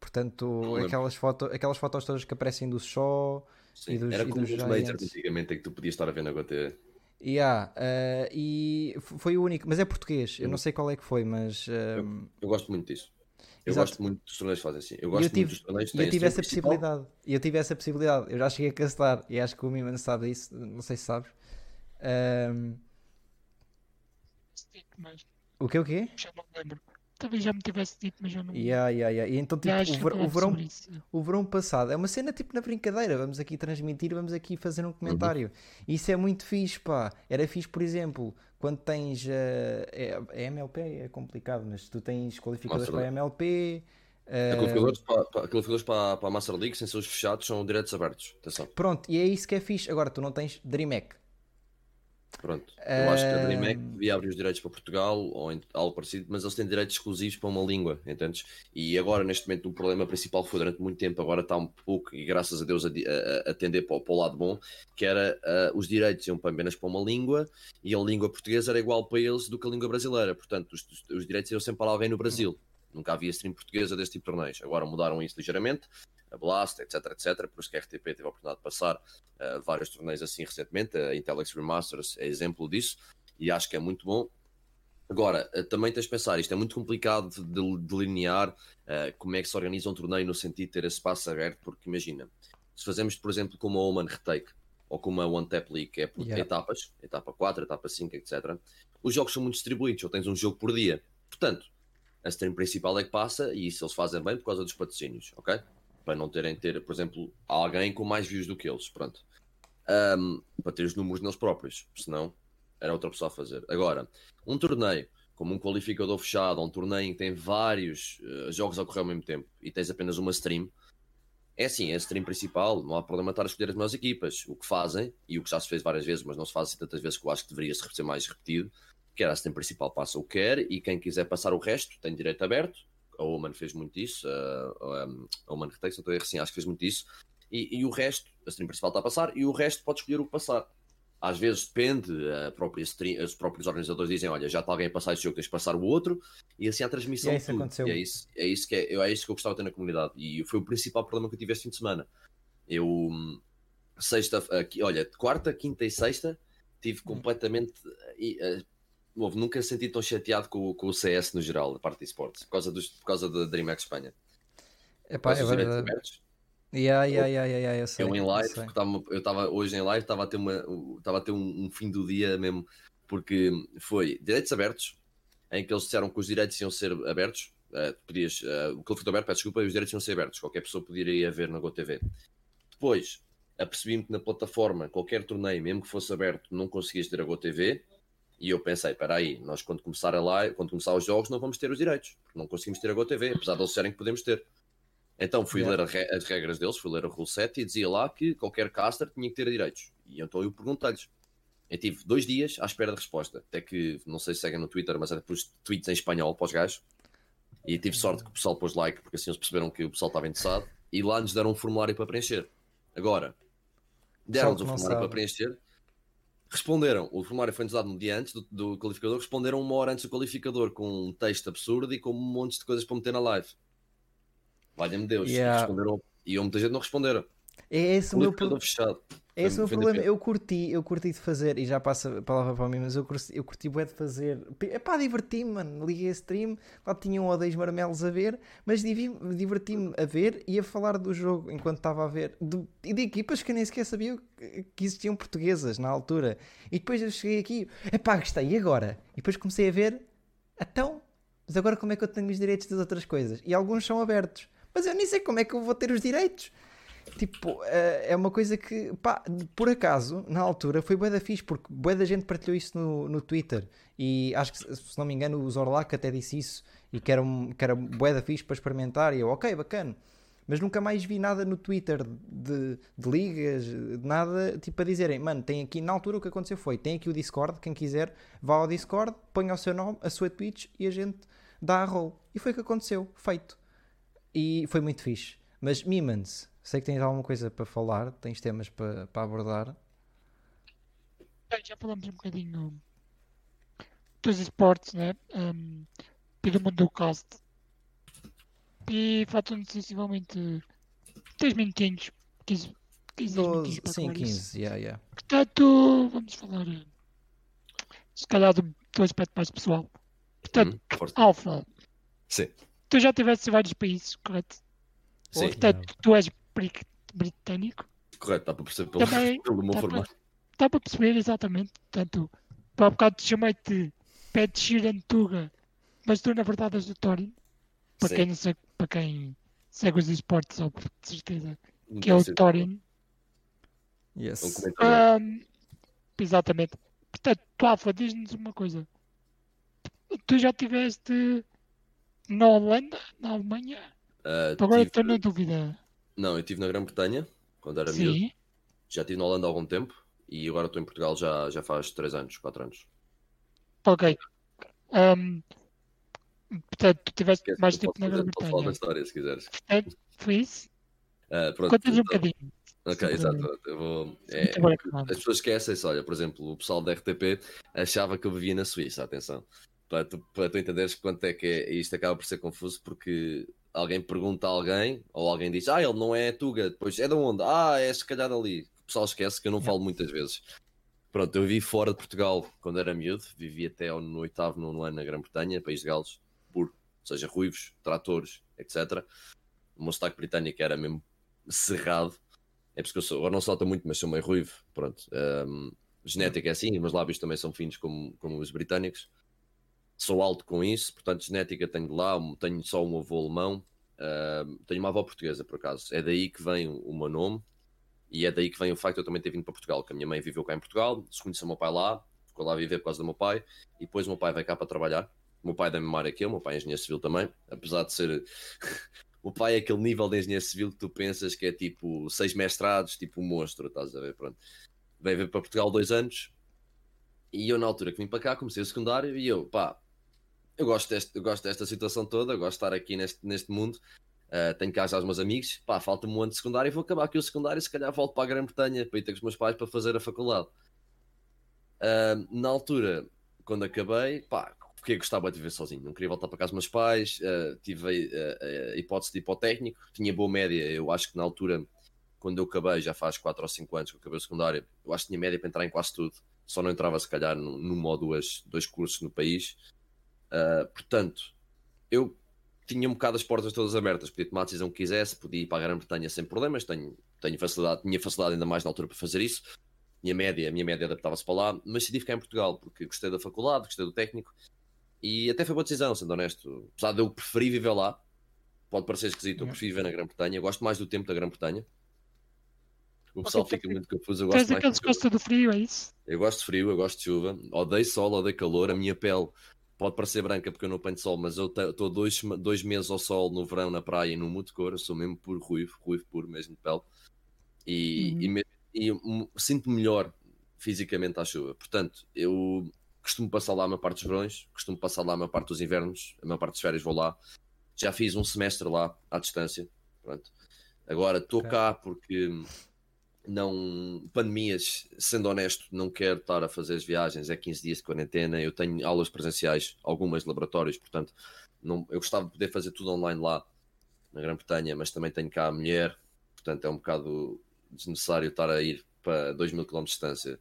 Portanto, aquelas, foto, aquelas fotos todas que aparecem do só e dos, era como os Majors antigamente em que tu podias estar a ver na GT. Yeah, uh, e foi o único, mas é português. Eu não sei qual é que foi, mas. Uh... Eu, eu, gosto muito disso. Eu Exato. gosto muito dos torneios que fazem assim. Eu gosto eu tive, muito dos torneios que Eu tive essa principal. possibilidade. E eu tive essa possibilidade. Eu já cheguei a cancelar. E acho que o Miman sabe isso. Não sei se sabes. Um... O que o quê? Já não lembro. Talvez já me tivesse dito, mas eu não. Yeah, yeah, yeah. E então, tipo, o, ver, o, verão, o verão passado é uma cena tipo na brincadeira. Vamos aqui transmitir, vamos aqui fazer um comentário. Uhum. Isso é muito fixe, pá. Era fixe, por exemplo, quando tens. Uh, é, é MLP, é complicado, mas tu tens qualificadores para a MLP. Uh... Qualificadores, para, qualificadores para, para a Master League, sem ser os fechados, são diretos abertos. Atenção. Pronto, e é isso que é fixe. Agora, tu não tens DreamHack. Pronto. Eu acho que a DreamHack devia abrir os direitos para Portugal ou algo parecido, mas eles têm direitos exclusivos para uma língua, entendes? E agora, neste momento, o problema principal foi durante muito tempo, agora está um pouco, e graças a Deus, a, di- a, a tender para, o- para o lado bom, que era ah, os direitos iam apenas para uma língua e a língua portuguesa era igual para eles do que a língua brasileira. Portanto, os, os- os direitos iam sempre para alguém no Brasil. Nunca havia stream portuguesa deste tipo de torneios. Agora mudaram isso ligeiramente, a Blast, etc, etc. Por isso que a RTP teve a oportunidade de passar uh, vários torneios assim recentemente. A Intellex Remasters é exemplo disso e acho que é muito bom. Agora, uh, também tens de pensar, isto é muito complicado de de delinear uh, como é que se organiza um torneio no sentido de ter esse espaço aberto, porque imagina, se fazemos, por exemplo, como a Oman Retake ou como a One Tap League, que é por Yeah. etapas, etapa 4, etapa 5, etc., os jogos são muito distribuídos, ou tens um jogo por dia. Portanto, a stream principal é que passa e isso eles fazem bem por causa dos patrocínios, ok? Para não terem ter, por exemplo, alguém com mais views do que eles, pronto. Ahm, para ter os números neles próprios, senão era outra pessoa a fazer. Agora, um torneio como um qualificador fechado, um torneio em que tem vários eh, jogos a ocorrer ao mesmo tempo e tens apenas uma stream, é assim, é a stream principal, não há problema estar a escolher as melhores equipas. O que fazem, e o que já se fez várias vezes, mas não se faz assim tantas vezes que eu acho que deveria ser mais repetido, que era a stream principal passa o que quer e quem quiser passar o resto tem direito aberto. A Oman fez muito isso, a, a, a Oman não estou a erro, sim, acho que fez muito isso. E, e o resto, a stream principal está a passar e o resto pode escolher o que passar. Às vezes depende, a própria stream, os próprios organizadores dizem: Olha, já está alguém a passar este jogo, tens de passar o outro, e assim há transmissão E é isso tudo. aconteceu. E é isso, é, isso que é, é isso que eu gostava de ter na comunidade. E foi o principal problema que eu tive este fim de semana. Eu, hum, sexta, aqui, olha, quarta, quinta e sexta, tive completamente. Nunca senti tão chateado com, o- com o CS no geral, da parte de esportes, por causa, dos, por causa da DreamHack Espanha. Epá, é verdade. Yeah, yeah, yeah, yeah, yeah, eu Eu em eu live, sei. tava- eu estava hoje em live, estava a ter, uma, estava a ter um, um fim do dia mesmo, porque foi direitos abertos, em que eles disseram que os direitos iam ser abertos, tu podias, eh, o conflito aberto, peço desculpa, e os direitos iam ser abertos, qualquer pessoa poderia ir ver na GoTV. Depois, apercebi-me que na plataforma, qualquer torneio, mesmo que fosse aberto, não conseguias ter a GoTV, e eu pensei, espera aí, nós quando começar a live, quando começar os jogos, não vamos ter os direitos, porque não conseguimos ter a GoTV, apesar de eles disserem que podemos ter. Então fui Yeah. ler as regras deles, fui ler o rule set e dizia lá que qualquer caster tinha que ter direitos. E então eu perguntei-lhes. Eu tive dois dias à espera de resposta. Até que, não sei se seguem no Twitter, mas era pus tweets em espanhol para os gajos. E tive sorte que o pessoal pôs like, porque assim eles perceberam que o pessoal estava interessado. E lá nos deram um formulário para preencher. Agora, deram-nos um formulário sabe. para preencher. Responderam, o formulário foi-nos dado no dia antes do, do qualificador. Responderam uma hora antes do qualificador com um texto absurdo e com um monte de coisas para meter na live. Valha-me Deus. Yeah. E, responderam, e muita gente não responderam. É esse o meu Qualificador pro- fechado. é esse o meu problema. Eu curti, eu curti de fazer, e já passa a palavra para mim, mas eu curti, eu curti bué de fazer. É pá, diverti-me, mano. Liguei a stream, lá tinha um ou dois marmelos a ver, mas diverti-me a ver e a falar do jogo enquanto estava a ver. De, e de equipas que eu nem sequer sabia que que existiam portuguesas na altura. E depois eu cheguei aqui, é pá, gostei, e agora? E depois comecei a ver, então, mas agora como é que eu tenho os direitos das outras coisas? E alguns são abertos. Mas eu nem sei como é que eu vou ter os direitos. Tipo, eh, é uma coisa que, pá, por acaso, na altura, foi bué da fixe, porque bué da gente partilhou isso no, no Twitter. E acho que, se não me engano, o Zorlak até disse isso. E que era, um, que era bué da fixe para experimentar. E eu, ok, bacana. Mas nunca mais vi nada no Twitter de, de ligas, de nada, tipo a dizerem, mano, tem aqui, na altura o que aconteceu foi, tem aqui o Discord, quem quiser, vá ao Discord, ponha o seu nome, a sua Twitch e a gente dá a roll. E foi o que aconteceu, feito. E foi muito fixe. Mas Mimans, sei que tens alguma coisa para falar, tens temas para, para abordar. Bem, já falamos um bocadinho dos esportes, né? Um, e do mundo do cast. E faltam sensivelmente 10 minutinhos. 15, 15 12, minutinhos para sim, acabar isso. 15, yeah, yeah. Portanto, vamos falar eh, se calhar do, do aspecto mais pessoal. Portanto, Hum. Alfa, Sim, tu já estiveste em vários países, correto? sim, Portanto, tu és britânico. correto, dá para perceber pelo, Também (laughs) pelo meu dá para- formato. Dá para perceber exatamente. Portanto, tu há bocado te chamei-te Pet Shirantuga, mas tu na verdade és do Torin. Para Sim. quem, não segue, para quem segue os esportes, sabe de certeza Não que é o consigo- Torin. Um Yes. comentário. Ahm, exatamente. Portanto, tu, Alfa, diz-nos uma coisa. Tu já estiveste na Holanda, na Alemanha? Ah, Agora tive- estou na dúvida. Não, eu estive na Grã-Bretanha, quando era miúdo. Sim. Já estive na Holanda há algum tempo. e agora estou em Portugal já, já faz 3 anos, 4 anos. Ok. Ahm, portanto, tu tiveste mais tempo na posso falar da Grã-Bretanha. história se quiseres. Portanto, foi isso. Ah, pronto, Conta-nos um então- bocadinho. Ok, exato. Eu vou, é, claro. as pessoas esquecem-se, olha, por exemplo, o pessoal da RTP achava que eu vivia na Suíça, atenção. Para tu, para tu entenderes quanto é que é, e isto acaba por ser confuso porque alguém pergunta a alguém, ou alguém diz, ah, ele não é Tuga, depois é de onde? Ah, é se calhar dali. O pessoal esquece que eu não falo muitas vezes. Pronto, eu vivi fora de Portugal quando era miúdo, vivi até ao- no oitavo, nono ano na Grã-Bretanha, País de Gales, puro, ou seja, ruivos, tratores, etc. O meu sotaque britânico era mesmo cerrado. É porque eu sou, eu não salto muito, mas sou meio ruivo. Pronto. Um, genética é assim, os meus lábios também são finos como, como os britânicos. Sou alto com isso, portanto, genética tenho de lá, tenho só um avô alemão, um, tenho uma avó portuguesa, por acaso. É daí que vem o, o meu nome e é daí que vem o facto de eu também ter vindo para Portugal, que a minha mãe viveu cá em Portugal, se conheceu o meu pai lá, ficou lá a viver por causa do meu pai, e depois o meu pai veio cá para trabalhar. O meu pai é da mesma área que eu, o meu pai é engenheiro civil também, apesar de ser (laughs) o pai é aquele nível de engenheiro civil que tu pensas que é tipo seis mestrados, tipo um monstro, estás a ver? Pronto. Veio vir para Portugal dois anos e eu, na altura que vim para cá, comecei o secundário e eu, pá, eu gosto, deste, eu gosto desta situação toda, gosto de estar aqui neste, neste mundo. ah, tenho cá já os meus amigos, pá, falta-me um ano de secundário e vou acabar aqui o secundário. Se calhar volto para a Grã-Bretanha para ir ter com os meus pais para fazer a faculdade. Ah, na altura, quando acabei, pá, porque gostava de viver sozinho, não queria voltar para casa dos meus pais, eh, tive a, a hipótese de ir para o técnico, tinha boa média, eu acho que na altura, quando eu acabei, já faz 4 ou 5 anos que eu acabei o secundário, eu acho que tinha média para entrar em quase tudo, só não entrava se calhar num, numa ou duas, dois cursos no país, Eh, portanto, eu tinha um bocado as portas todas abertas, podia tomar a decisão que quisesse, podia ir para a Grã-Bretanha sem problemas, tenho, tenho facilidade, tinha facilidade ainda mais na altura para fazer isso, minha média, a minha média adaptava-se para lá, mas decidi ficar em Portugal, porque gostei da faculdade, gostei do técnico, e até foi boa decisão, sendo honesto. Apesar de eu preferir viver lá, pode parecer esquisito, eu Yeah. prefiro viver na Grã-Bretanha, gosto mais do tempo da Grã-Bretanha. O pessoal Ok, fica tu- muito confuso, eu gosto mais daqueles de que gostam do frio, é isso? eu gosto de frio, eu gosto de chuva, odeio sol, odeio calor, a minha pele pode parecer branca porque eu não apanho sol, mas eu estou dois, dois meses ao sol no verão na praia e não mudo de cor, eu sou mesmo puro ruivo, ruivo puro mesmo de pele. E, Uhum. e, e sinto-me melhor fisicamente à chuva. Portanto, eu costumo passar lá a maior parte dos verões, costumo passar lá a maior parte dos invernos, a maior parte das férias vou lá. Já fiz um semestre lá à distância. Pronto. Agora estou Ok. cá porque não pandemias, sendo honesto, não quero estar a fazer as viagens, é 15 dias de quarentena, eu tenho aulas presenciais, algumas de laboratórios, portanto, não, eu gostava de poder fazer tudo online lá na Grã-Bretanha, mas também tenho cá a mulher, portanto é um bocado desnecessário estar a ir para 2 mil km de distância.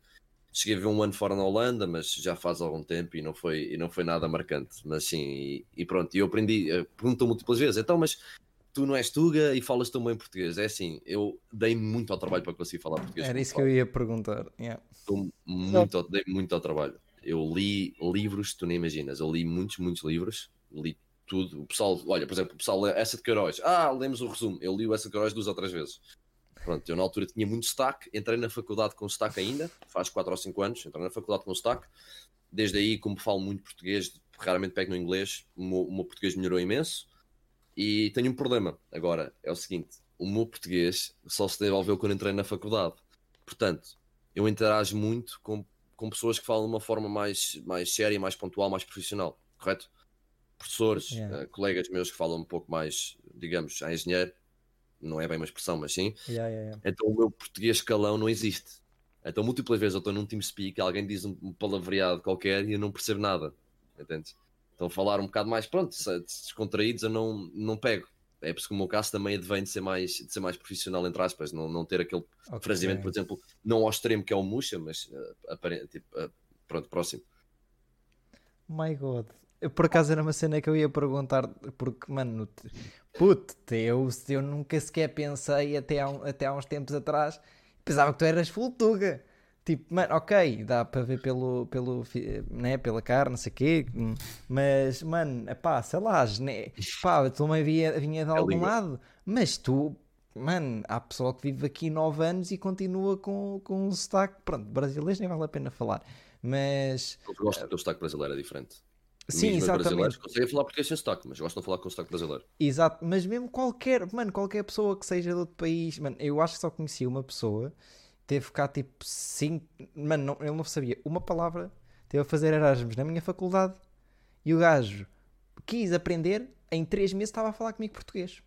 Cheguei a ver um ano fora na Holanda, mas já faz algum tempo e não foi, e não foi nada marcante. Mas sim, e, e pronto, e eu aprendi, eh, perguntam múltiplas vezes, então, mas tu não és Tuga e falas tão bem português. É assim, eu dei muito ao trabalho para conseguir falar português. Era isso que eu ia perguntar. Yeah. Estou muito, ao- dei muito ao trabalho. Eu li livros, tu nem imaginas. Eu li muitos, muitos livros. Li tudo. O pessoal, olha, por exemplo, o pessoal lê essa de Queiroz. Ah, lemos o resumo. Eu li o essa de Queiroz duas ou três vezes. Pronto, eu na altura tinha muito destaque. Entrei na faculdade com destaque ainda. Faz 4 ou 5 anos. Entrei na faculdade com destaque. Desde aí, como falo muito português, raramente pego no inglês, o meu, o meu português melhorou imenso. E tenho um problema agora. É o seguinte: o meu português só se desenvolveu quando entrei na faculdade. Portanto, eu interajo muito com, com pessoas que falam de uma forma mais, mais séria, mais pontual, mais profissional, correto? Professores, Yeah. eh, colegas meus que falam um pouco mais, digamos, a engenheiro, não é bem uma expressão, mas sim. Yeah, yeah. Então o meu português calão não existe. Então múltiplas vezes eu estou num TeamSpeak, alguém diz um, um palavreado qualquer e eu não percebo nada, entendes? Então falar um bocado mais, pronto, descontraídos eu não, não pego. É por isso que o meu caso também advém de ser mais, de ser mais profissional, entre aspas, não, não ter aquele Ok. fraseamento, por exemplo, não ao extremo que é o Muxa, mas eh, apare- tipo, eh, pronto, próximo. My God. Eu, por acaso era uma cena que eu ia perguntar, porque, mano, puto, eu, eu nunca sequer pensei até há, até há uns tempos atrás, pensava que tu eras full tuga. Tipo, mano, ok, dá para ver pelo, pelo, né, pela cara, não sei o quê, mas, mano, pá, sei lá, né, pá, tu também vinha, vinha de algum língua. lado, mas tu, mano, há pessoal que vive aqui 9 anos e continua com, com um sotaque, pronto, brasileiro nem vale a pena falar, mas, Eu gosto do sotaque brasileiro, é diferente. sim, Amigos meus brasileiros exatamente. conseguem falar português sem sotaque, mas gostam de falar com sotaque brasileiro. Exato, mas mesmo qualquer, mano, qualquer pessoa que seja de outro país, mano, eu acho que só conheci uma pessoa teve cá tipo 5. Mano, não, ele não sabia uma palavra. Teve a fazer Erasmus na minha faculdade e o gajo quis aprender. Em 3 meses estava a falar comigo português.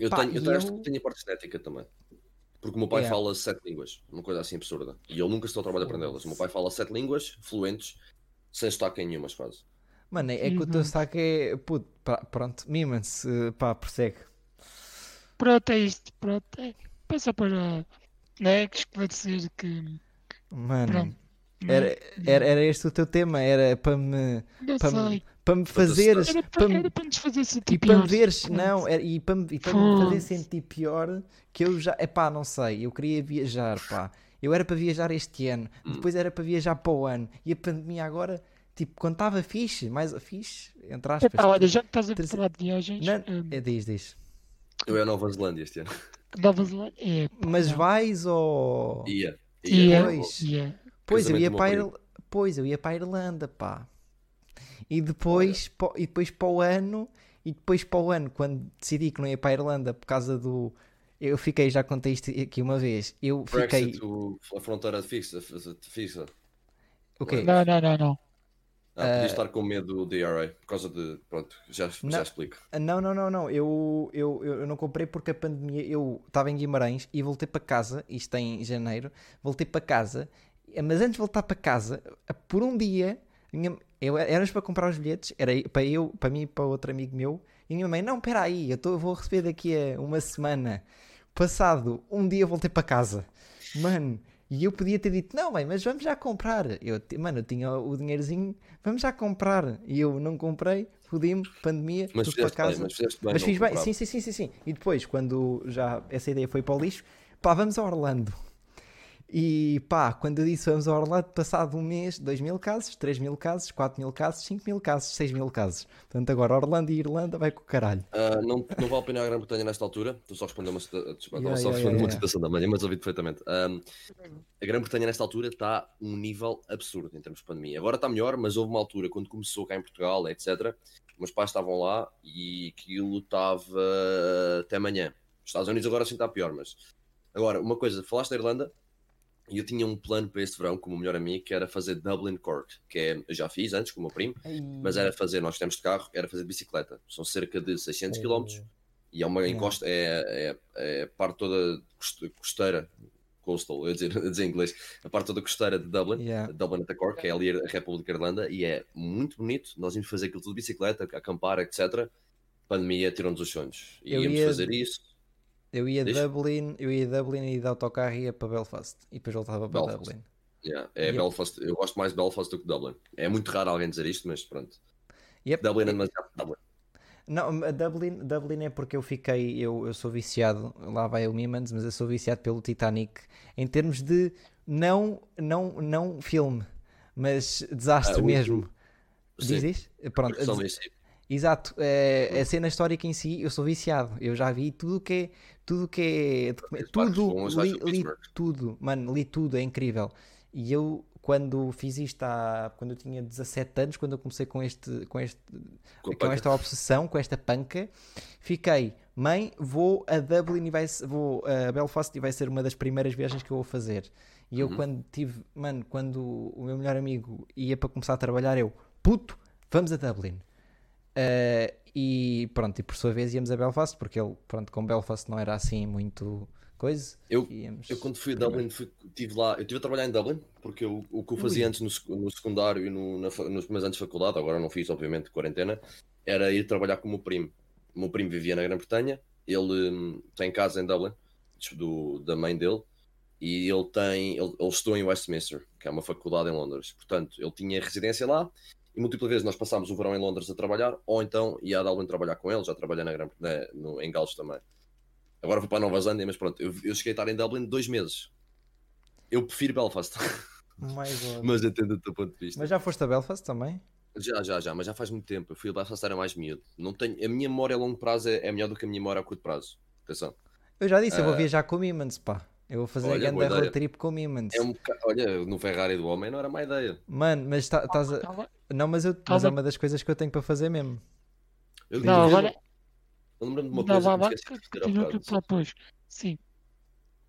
Eu Pá, tenho, eu tenho, eu- tenho a parte genética também. Porque o meu pai Yeah. fala sete línguas, uma coisa assim absurda. E ele nunca estou a trabalhar a aprendê-las. O meu pai fala sete línguas, fluentes, sem sotaque em nenhuma quase. Mano, é que o teu Uhum. saco é. Puto, pá, pronto, mimam-se, pá, prossegue. Pronto, é isto. Pronto, é. Passa para. Não é que esclarecer que. Mano, Pronto. não- era, era, era este o teu tema, era para me, para me, para me fazeres. Era Para era para nos fazer sentir e para me veres, não, era, e para me, e para me fazer sentir pior que eu já, é pá, não sei, eu queria viajar, pá. Eu era para viajar este ano, Hum. depois era para viajar para o ano, e a pandemia agora, tipo, quando estava fixe, mais fixe, entre aspas. Epá, olha, já que estás a falar de viagens, Não, hum, é, diz, diz. Eu ia a Nova Zelândia este ano. Nova Zelândia. É, Mas não. vais ou. Ia. Ia, Pois. ia. Pois eu ia para. Ir- pois eu ia para a Irlanda, pá. E depois, e depois para o ano, e depois para o ano, quando decidi que não ia para a Irlanda por causa do eu fiquei, já contei isto aqui uma vez. Eu fiquei, Brexit, o- a fronteira fixa. fixa. o quê? Não, não, não, não. Ah, podia estar com medo do DRA, por causa de. Pronto, já, Não. já explico. Ah, Não, não, não, não. Eu, eu, eu não comprei porque a pandemia. Eu estava em Guimarães e voltei para casa. Isto em janeiro. Voltei para casa. eh, Mas antes de voltar para casa, eh, por um dia, minha, eu, éramos para comprar os bilhetes. Era para eu, para mim e para outro amigo meu. E a minha mãe, não, espera aí, eu, tô, eu vou receber daqui a uma semana. Passado um dia, voltei para casa. Mano. E eu podia ter dito, não, mãe, mas vamos já comprar. Eu, mano, eu tinha o dinheirozinho, vamos já comprar. E eu não comprei, fodi-me, pandemia, Mas fui para fizeste bem, casa. mas fizeste bem. Mas fiz bem, sim, sim, sim, sim, sim. E depois, quando já essa ideia foi para o lixo, pá, vamos a Orlando. E pá, quando eu disse vamos a Orlando, passado um mês, 2 mil casos, 3 mil casos, 4 mil casos, 5 mil casos, 6 mil casos. Portanto, agora Orlando e Irlanda vai com o caralho. Ah, não, não vale a pena a Grã-Bretanha nesta altura. Tu só respondeu uma, cita- desculpa, Yeah, só yeah, yeah, uma citação da manhã, mas ouvi perfeitamente. Ahm, a Grã-Bretanha nesta altura está a um nível absurdo em termos de pandemia. Agora está melhor, mas houve uma altura quando começou cá em Portugal, etc. Meus pais estavam lá e aquilo estava até amanhã. Os Estados Unidos agora sim está pior, mas agora uma coisa, falaste da Irlanda e eu tinha um plano para este verão com o meu melhor amigo que era fazer Dublin Cork, que é, eu já fiz antes com o meu primo, mas era fazer, nós temos de carro, era fazer de bicicleta. São cerca de 600 km e é uma encosta, é, é, é a parte toda coste- costeira, coastal, eu dizer, (laughs) a dizer em inglês, a parte toda costeira de Dublin, Yeah. Dublin até Cork, que é ali a República da Irlanda, e é muito bonito. Nós íamos fazer aquilo tudo de bicicleta, acampar, etc. Pandemia tirou-nos os sonhos. E Eu íamos ia- fazer isso. Eu ia a? Dublin, eu ia Dublin e de autocarro ia para Belfast. E depois voltava para Belfast. Dublin. Yeah, é Yep. Belfast, eu gosto mais de Belfast do que Dublin. É muito raro alguém dizer isto, mas pronto. Yep. Dublin é demasiado Dublin. Não, Dublin, Dublin é porque eu fiquei, eu, eu sou viciado, lá vai o Mimans, mas eu sou viciado pelo Titanic em termos de não, não, não filme, mas desastre Ah, mesmo. Diz, Sim, diz? Pronto, des- em si. Exato. é, a cena histórica em si, eu sou viciado. Eu já vi tudo que é, tudo que é, tudo, li, li tudo, mano, li tudo, é incrível. E eu, quando fiz isto, há, quando eu tinha 17 anos, quando eu comecei com este, com este Com com esta obsessão, com esta panca, fiquei, mãe, vou a Dublin e vai, vou a Belfast e vai ser uma das primeiras viagens que eu vou fazer. E eu Uhum. quando tive, mano, quando o meu melhor amigo ia para começar a trabalhar, eu, puto, vamos a Dublin. Eh, e pronto, e por sua vez íamos a Belfast, porque ele, pronto, com Belfast não era assim muito coisa. Eu, íamos eu quando fui a. Dublin, fui, tive lá, eu estive a trabalhar em Dublin, porque eu- o que eu fazia Ui. antes no, no secundário e no, na, nos primeiros anos de faculdade, agora não fiz, obviamente, quarentena, era ir trabalhar com o meu primo. O meu primo vivia na Grã-Bretanha, ele hum, tem casa em Dublin, do, da mãe dele, e ele tem, ele, ele estudou em Westminster, que é uma faculdade em Londres. Portanto, ele tinha residência lá, e múltiplas vezes nós passámos o verão em Londres a trabalhar, ou então ia a Dublin trabalhar com ele, já trabalhei na na, no, em Gales também. Agora vou para a Nova Zelândia, mas pronto, eu, eu cheguei a estar em Dublin dois meses. Eu prefiro Belfast, (laughs) (laughs) mas entendo o teu ponto de vista. Mas já foste a Belfast também? Já, já, já, mas já faz muito tempo. Eu fui a Belfast era mais miúdo. Não tenho... A minha memória a longo prazo é, é melhor do que a minha memória a curto prazo. Atenção. Eu já disse, eu vou Ah. viajar com o Mimans, pá. Eu vou fazer Olha, a grande road trip com o Mimans. É um boca- Olha, no Ferrari do homem não era má ideia. Mano, mas estás a... Calma. Não, mas, eu, mas Calma. é uma das coisas que eu tenho para fazer mesmo. Eu, Não, eu- agora. Eu lembro-me de uma Não, coisa que esqueci de dizer que depois. Sim.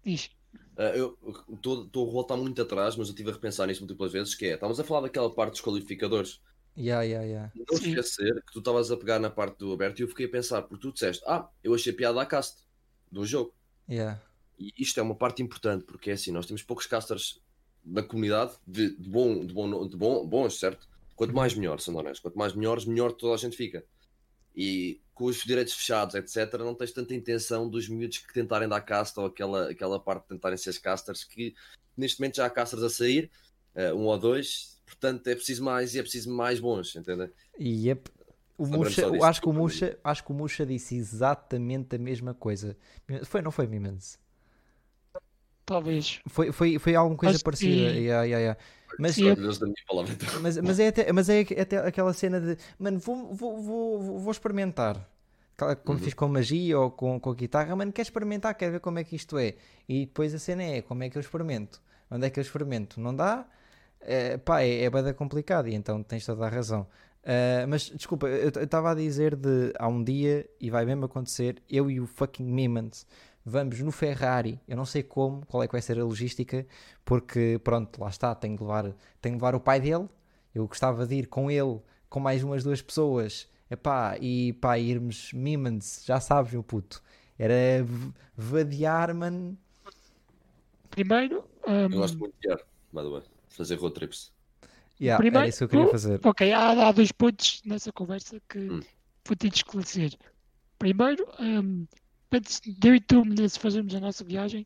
Diz. Uh, eu estou a voltar muito atrás, mas eu estive a repensar nisso múltiplas vezes, que é, estávamos a falar daquela parte dos qualificadores. Yeah, yeah, yeah. Não Sim. esquecer que tu estavas a pegar na parte do aberto e eu fiquei a pensar, porque tu disseste, ah, eu achei piada à cast do jogo. Yeah. E isto é uma parte importante, porque é assim, nós temos poucos casters na comunidade de, de bom, de, bom, de bom, bons, certo? Quanto mais melhor, sendo honesto, quanto mais melhores, melhor toda a gente fica. E com os direitos fechados, etc., não tens tanta intenção dos miúdos que tentarem dar casta ou aquela, aquela parte de tentarem ser casters que neste momento já há casters a sair, eh, um ou dois, portanto é preciso mais e é preciso mais bons, entendem? E yep. O disso, acho que o Muxa, acho que o Muxa disse exatamente a mesma coisa. Foi, não foi, Mimans? Talvez. Foi, foi, foi alguma coisa Acho que parecida. sim. Yeah, yeah, yeah. Mas, Sim, eu- Orgulhoso da minha palavra. então. mas, mas é, até, mas é até aquela cena de mano, vou, vou, vou, vou- experimentar. Como Uhum. fiz com magia ou com, com a guitarra, mano, quer experimentar, quer ver como é que isto é. E depois a cena é como é que eu experimento. Onde é que eu experimento? Não dá? É, pá, é, é bada complicado e então tens toda a razão. Ah, mas desculpa, eu estava a dizer de há um dia e vai mesmo acontecer, eu e o fucking Mimans vamos no Ferrari, eu não sei como, qual é que vai ser a logística, porque pronto, lá está, tenho que levar, tenho que levar o pai dele, eu gostava de ir com ele, com mais umas duas pessoas, epá, e pá, irmos Mimans, já sabes, meu puto, era v- vadear, mano, Primeiro, hum, Eu gosto muito de guiar, by the way, fazer road trips. yeah, Primeiro, era isso que eu queria tu- fazer. ok, há, há dois pontos nessa conversa que Hum. vou ter de esclarecer. Primeiro, hum, antes de eu e tu, Menezes, fazermos a nossa viagem,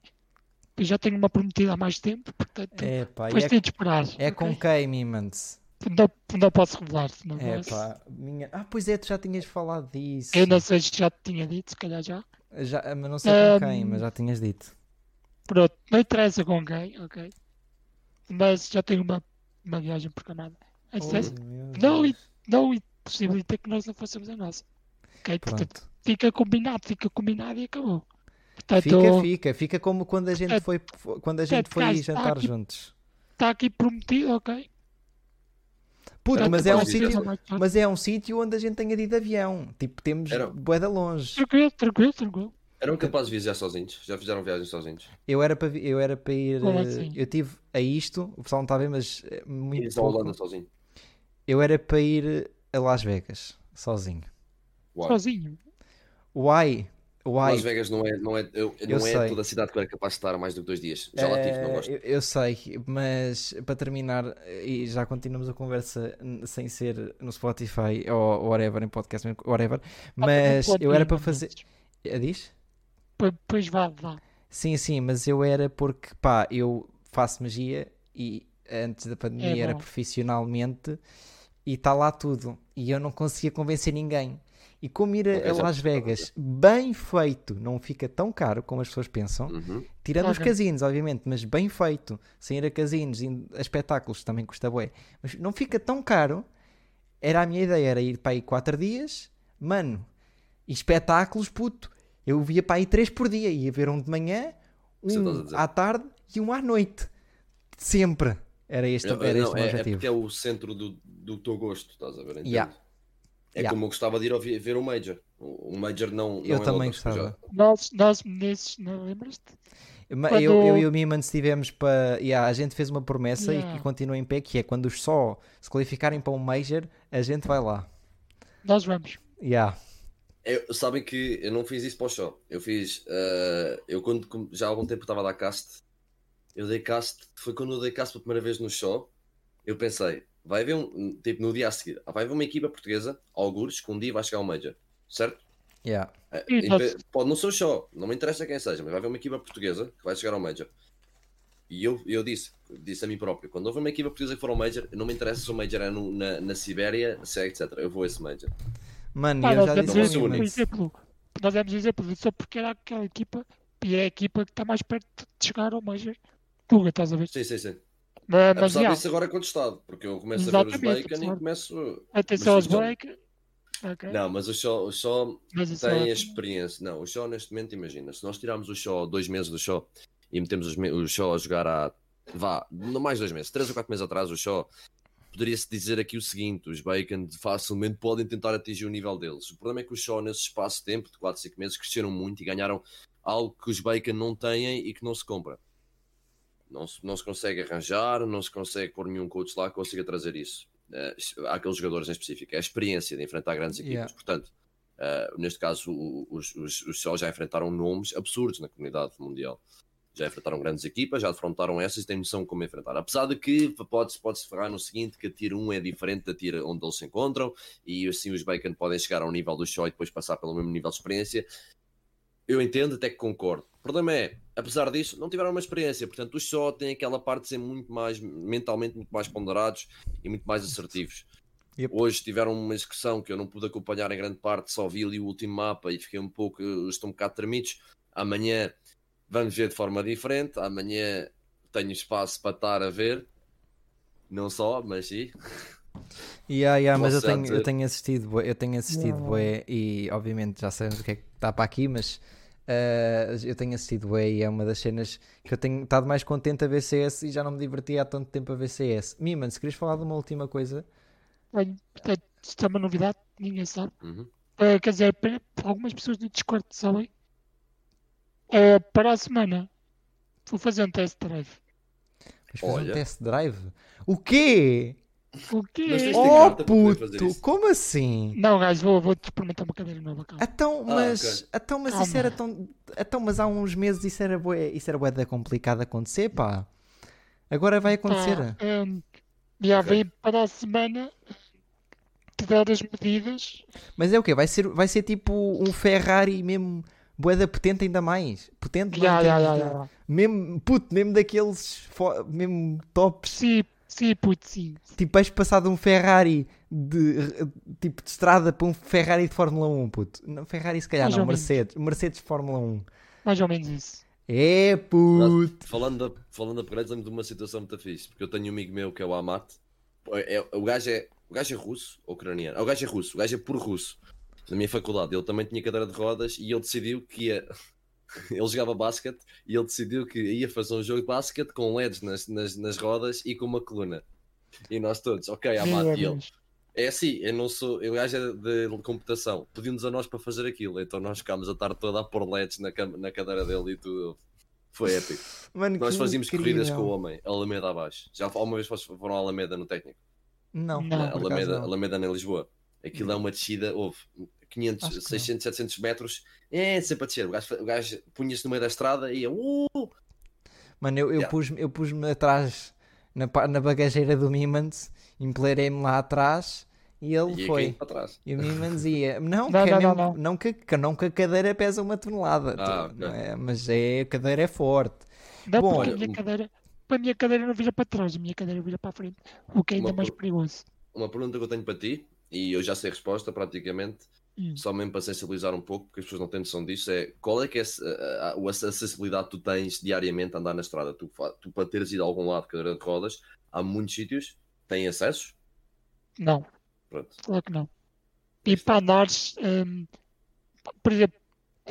eu já tenho uma prometida há mais tempo, portanto, É pá, depois é, ter de esperar. é ok? com quem, Mimans? Não, não posso revelar, não É posso. pá, minha... Ah, pois é, tu já tinhas falado disso. Eu não sei se já te tinha dito, se calhar já. Já, mas não sei com Ahm, quem, mas já tinhas dito. Pronto, não interessa com quem, ok? Mas já tenho uma, uma viagem programada. Oh, não, não impossibilita que nós não façamos a nossa. Ok? Portanto, Pronto. Fica combinado, fica combinado e acabou. Portanto, Fica, fica, fica como quando a gente foi, quando a gente foi caso- jantar aqui- juntos. está aqui prometido, ok? Puto, mas é um sítio, mas é um sítio onde a gente tenha de ir de avião. Tipo, temos Era- de longe. Tranquilo, tranquilo, tranquilo. Eram capazes de viajar sozinhos? Já fizeram viagens sozinhos? Eu era para eu era para ir, eh, assim? eu tive a isto, o pessoal não está a ver, mas eh, muito à pouco. Holanda sozinho? Eu era para ir a Las Vegas sozinho. Uau. Sozinho. Why? Why? Las Vegas não é, não é, eu, Eu não é toda a cidade que eu era capaz de estar mais do que dois dias. Já lá tive, não Eh, gosto. Eu, eu sei, mas para terminar, e já continuamos a conversa sem ser no Spotify ou whatever, em podcast, mesmo, whatever, mas Ah, eu era para fazer. Eh, Diz? Pois, vá, vá. Sim, sim, mas eu era porque, pá, eu faço magia e antes da pandemia era bom. profissionalmente e está lá tudo. E eu não conseguia convencer ninguém. E como ir a, a Las. Vegas bem feito não fica tão caro como as pessoas pensam, Uhum. Tirando os Ok. casinos, obviamente, mas bem feito, sem ir a casinos, indo a espetáculos também custa bué. Mas não fica tão caro. Era a minha ideia, era ir para aí 4 dias, mano, e espetáculos, puto. Eu via para aí 3 por dia, ia ver um de manhã, a um à tarde e um à noite. Sempre. Era este, Não, era não, este o meu é, é objetivo. porque é o centro do, do teu gosto, estás a ver? Entendo. Yeah. É Yeah. como eu gostava de ir ao vi- ver o Major. O Major não. não Eu é também gostava. Nós, nós nesses, não lembras-te? Quando- Eu, eu e o Miman estivemos para. Yeah, a gente fez uma promessa e Yeah. que continua em pé, que é quando os só se qualificarem para um Major, a gente vai lá. Nós vamos. Yeah. Eu- sabem que eu não fiz isso para o show. Eu fiz. eh, eu quando já há algum tempo estava a dar cast. Eu dei cast. Foi quando eu dei cast pela primeira vez no show. Eu pensei, vai haver um. Tipo, no dia a seguir, vai haver uma equipa portuguesa, algures, que um dia vai chegar ao Major. Certo? Yeah. Pe- Pode não ser o show, não me interessa quem seja, mas vai haver uma equipa portuguesa que vai chegar ao Major. E eu, eu disse, disse a mim próprio, quando houver uma equipa portuguesa que for ao Major, não me interessa se o Major é no- na, na Sibéria, se é etc. Eu vou a esse Major. Mano, Pá, eu nós já demos disse um exemplo. Nós demos um exemplo disso só porque era aquela equipa e é a equipa que está mais perto de chegar ao Major. Tuga, estás a ver? Sim, sim, sim. Mas, mas Apesar já, disso agora é contestado, porque eu começo a ver os Exatamente, Bacon e apesar- começo. atenção aos mas isso- break. Ok. Não, mas o show, o Mas isso é tem a experiência. Não, o show neste momento, imagina, se nós tirarmos o show dois meses do show e metemos os o show a jogar há. Vá, mais dois meses, três ou quatro meses atrás, o show. Poderia-se dizer aqui o seguinte: os Bacon facilmente podem tentar atingir o nível deles. O problema é que o show, nesse espaço de tempo de 4, 5 meses, cresceram muito e ganharam algo que os Bacon não têm e que não se compra. Não se, não se consegue arranjar, não se consegue pôr nenhum coach lá que consiga trazer isso. Uh, há aqueles jogadores em específico. É a experiência de enfrentar grandes equipas. Yeah. Portanto, uh, neste caso, o- os, os, os Sol já enfrentaram nomes absurdos na comunidade mundial. Já enfrentaram grandes equipas, já defrontaram essas e têm noção de como enfrentar. Apesar de que pode-se pode ferrar no seguinte: que a Tier 1 é diferente da Tier onde eles se encontram, e assim os Bacon podem chegar ao nível do Shaw e depois passar pelo mesmo nível de experiência. Eu entendo, até que concordo. O problema é, apesar disso, não tiveram uma experiência. Portanto, os só têm aquela parte de ser muito mais, mentalmente, muito mais ponderados e muito mais assertivos. Yep. Hoje tiveram uma execução que eu não pude acompanhar em grande parte, só vi ali o último mapa e fiquei um pouco, estou um bocado tremidos. Amanhã vamos ver de forma diferente. Amanhã tenho espaço para estar a ver. Não só, mas sim. (laughs) Yeah, yeah, mas eu Posso tenho, eu tenho assistido, eu tenho assistido Yeah. bué, e obviamente já sabemos o que é que está para aqui, mas eh, eu tenho assistido e é uma das cenas que eu tenho estado mais contente a ver CS e já não me divertia há tanto tempo a ver CS. Miman, se queres falar de uma última coisa, Tenho, portanto, isto é uma novidade, ninguém sabe. Uhum. Eh, quer dizer, para, para algumas pessoas do Discord sabem. Eh, para a semana vou fazer um test drive. vais fazer um Olha. test drive? O quê? O quê? Oh puto, como assim? Não, gajo, vou, vou te experimentar uma cadeira nova, calma. Então, Ah, mas, ok. então, mas Calma. isso era tão. Então, mas há uns meses isso era bué, isso era bué da complicado de acontecer, pá. Agora vai acontecer. Pá, ehm, já Ok. vem para a semana te dar as medidas. Mas é o quê? Vai ser, vai ser tipo um Ferrari mesmo bué da potente ainda mais. Potente já, de- já. Mesmo, puto, mesmo daqueles mesmo tops. Sim, sim, puto, sim. Tipo, vais passar de um Ferrari de tipo de estrada para um Ferrari de Fórmula 1, puto. Não, Ferrari se calhar Mais não, ou menos. Mercedes. Mercedes de Fórmula 1. Mais ou menos isso. É, puto. Falando de, falando de upgrades, lembro de uma situação muito fixe, porque eu tenho um amigo meu que é o Amat. É, é- o, gajo é, o gajo é russo ou ucraniano? Ah, O gajo é russo, o gajo é por russo. Na minha faculdade, ele também tinha cadeira de rodas e ele decidiu que ia. (laughs) Ele jogava basquete e ele decidiu que ia fazer um jogo de basquete com LEDs nas, nas, nas rodas e com uma coluna. E nós todos, ok, Meu e ele. É assim, eu não sou. Eu gajo é de, computação. Pediu-nos a nós para fazer aquilo. Então nós ficámos a tarde toda a pôr LEDs na, na cadeira dele e tudo. Foi épico. (laughs) Mano, Nós fazíamos incrível. corridas com o homem, Alameda abaixo. Já alguma vez foram a Alameda no técnico? Não, Não. Alameda, não. Alameda em Lisboa. Aquilo é uma descida, houve 500, Acho que não. 600, 700 metros. É sempre a descer. O gajo, o gajo punha-se no meio da estrada e ia. Uh! Mano, eu, eu Yeah. pus-me eu pus atrás na, na bagageira do Mimans, empoleirei-me lá atrás e ele E foi. aqui para trás. E o Mimans ia. Não, Não, que é não, mesmo- não, não que, não que a cadeira pesa uma tonelada. Ah, tu- ok. não é? Mas é, a cadeira é forte. Não, Bom, porque a minha cadeira. A minha cadeira não vira para trás, a minha cadeira vira para a frente. O que é ainda mais per- perigoso. Uma pergunta que eu tenho para ti, e eu já sei a resposta praticamente, Hum. só mesmo para sensibilizar um pouco, porque as pessoas não têm noção disso, é qual é que é a, a, a acessibilidade que tu tens diariamente a andar na estrada? Tu, tu para teres ido a algum lado de cadeira de rodas, há muitos sítios, têm acessos? Não, Pronto. claro que não. E para andares, hum, por exemplo,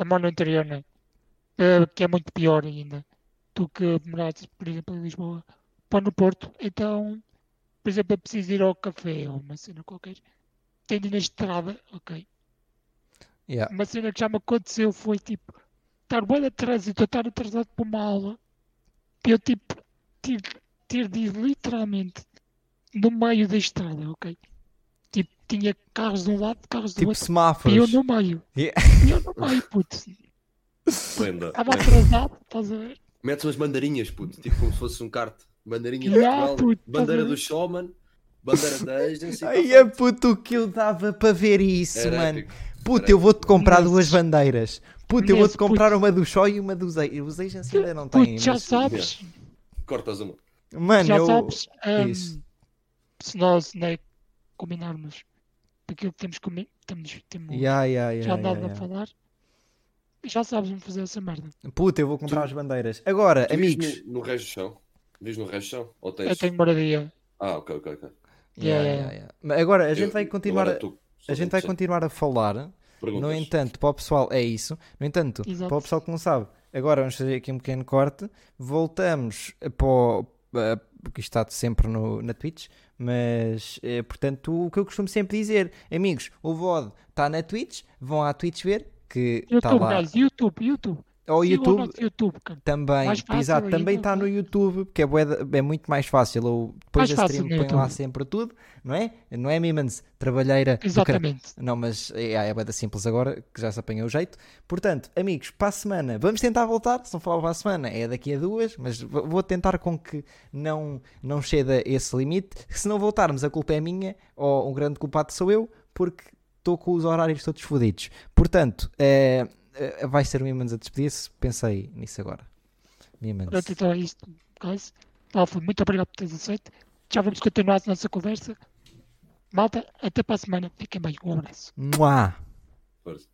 a mão no interior, né? Eh, que é muito pior ainda do que morares, por exemplo, em Lisboa, para no Porto. Então, por exemplo, é preciso ir ao café ou uma cena qualquer. Ir na estrada, ok. Yeah. Uma cena que já me aconteceu foi tipo estar bem de trânsito, eu estar atrasado para uma aula, eu tipo ter, ter de ir literalmente no meio da estrada, ok? Tipo, tinha carros de um lado, carros do Tipo outro, e eu semáforos. no meio. Yeah. E eu no meio, puto. Estava atrasado, estás a ver? Metes umas mandarinhas, puto, tipo como se fosse um kart. Bandeirinha de Yeah, Portugal, puto, bandeira do? Showman, bandeira da Agency. (laughs) Ai, é puto o que eu dava para ver isso, Era mano. épico. Puto, Era eu vou-te comprar duas bandeiras. Puto, eu vou-te comprar puto. uma do Show e uma dos Agency. Os Agency ainda não têm. Puto, já mas- sabes, Cortas uma. Mano, já eu... sabes, Isso. se nós né, combinarmos daquilo que temos, comi temos, temos Yeah, yeah, yeah, já andado yeah, a falar, já sabes vamos fazer essa merda. Puta, eu vou comprar as bandeiras. Agora, Tu vives amigos. No, no resto do chão? Vives no resto do chão? Ou tens... Eu tenho moradia. Ah, ok, ok, ok. Yeah, Yeah, yeah, yeah. yeah. Mas Agora, a gente Eu- vai continuar. agora tu, a gente vai continuar a falar. Perguntas. No entanto, para o pessoal, é isso. No entanto, Exato. para o pessoal que não sabe, agora vamos fazer aqui um pequeno corte. Voltamos para o. eh, Porque isto está sempre no, na Twitch, mas eh, portanto, o que eu costumo sempre dizer, amigos, o VOD está na Twitch, vão à Twitch ver que está YouTube, lá. guys, YouTube, YouTube. Ao Sigam o YouTube YouTube, também. Exato, também está no? YouTube, porque é, é muito mais fácil. Eu, depois Mais da stream põe lá sempre tudo, não é? Não é, Mimans? Trabalheira. Exatamente. Não, mas é, é bué da simples agora, que já se apanhou o jeito. Portanto, amigos, para a semana, vamos tentar voltar. Se não falar para a semana, é daqui a duas, mas vou tentar com que não, não ceda esse limite. Se não voltarmos, a culpa é minha, ou um grande culpado sou eu, porque estou com os horários todos fodidos. Portanto, é, é, vai ser o Mimans a despedir-se. Pensei nisso agora. Mimans. Pronto, então é isto. Guys. Alfa, muito obrigado por teres aceito. Já vamos continuar a nossa conversa. Malta, até para a semana. Fiquem bem. Um abraço. Mua. Força.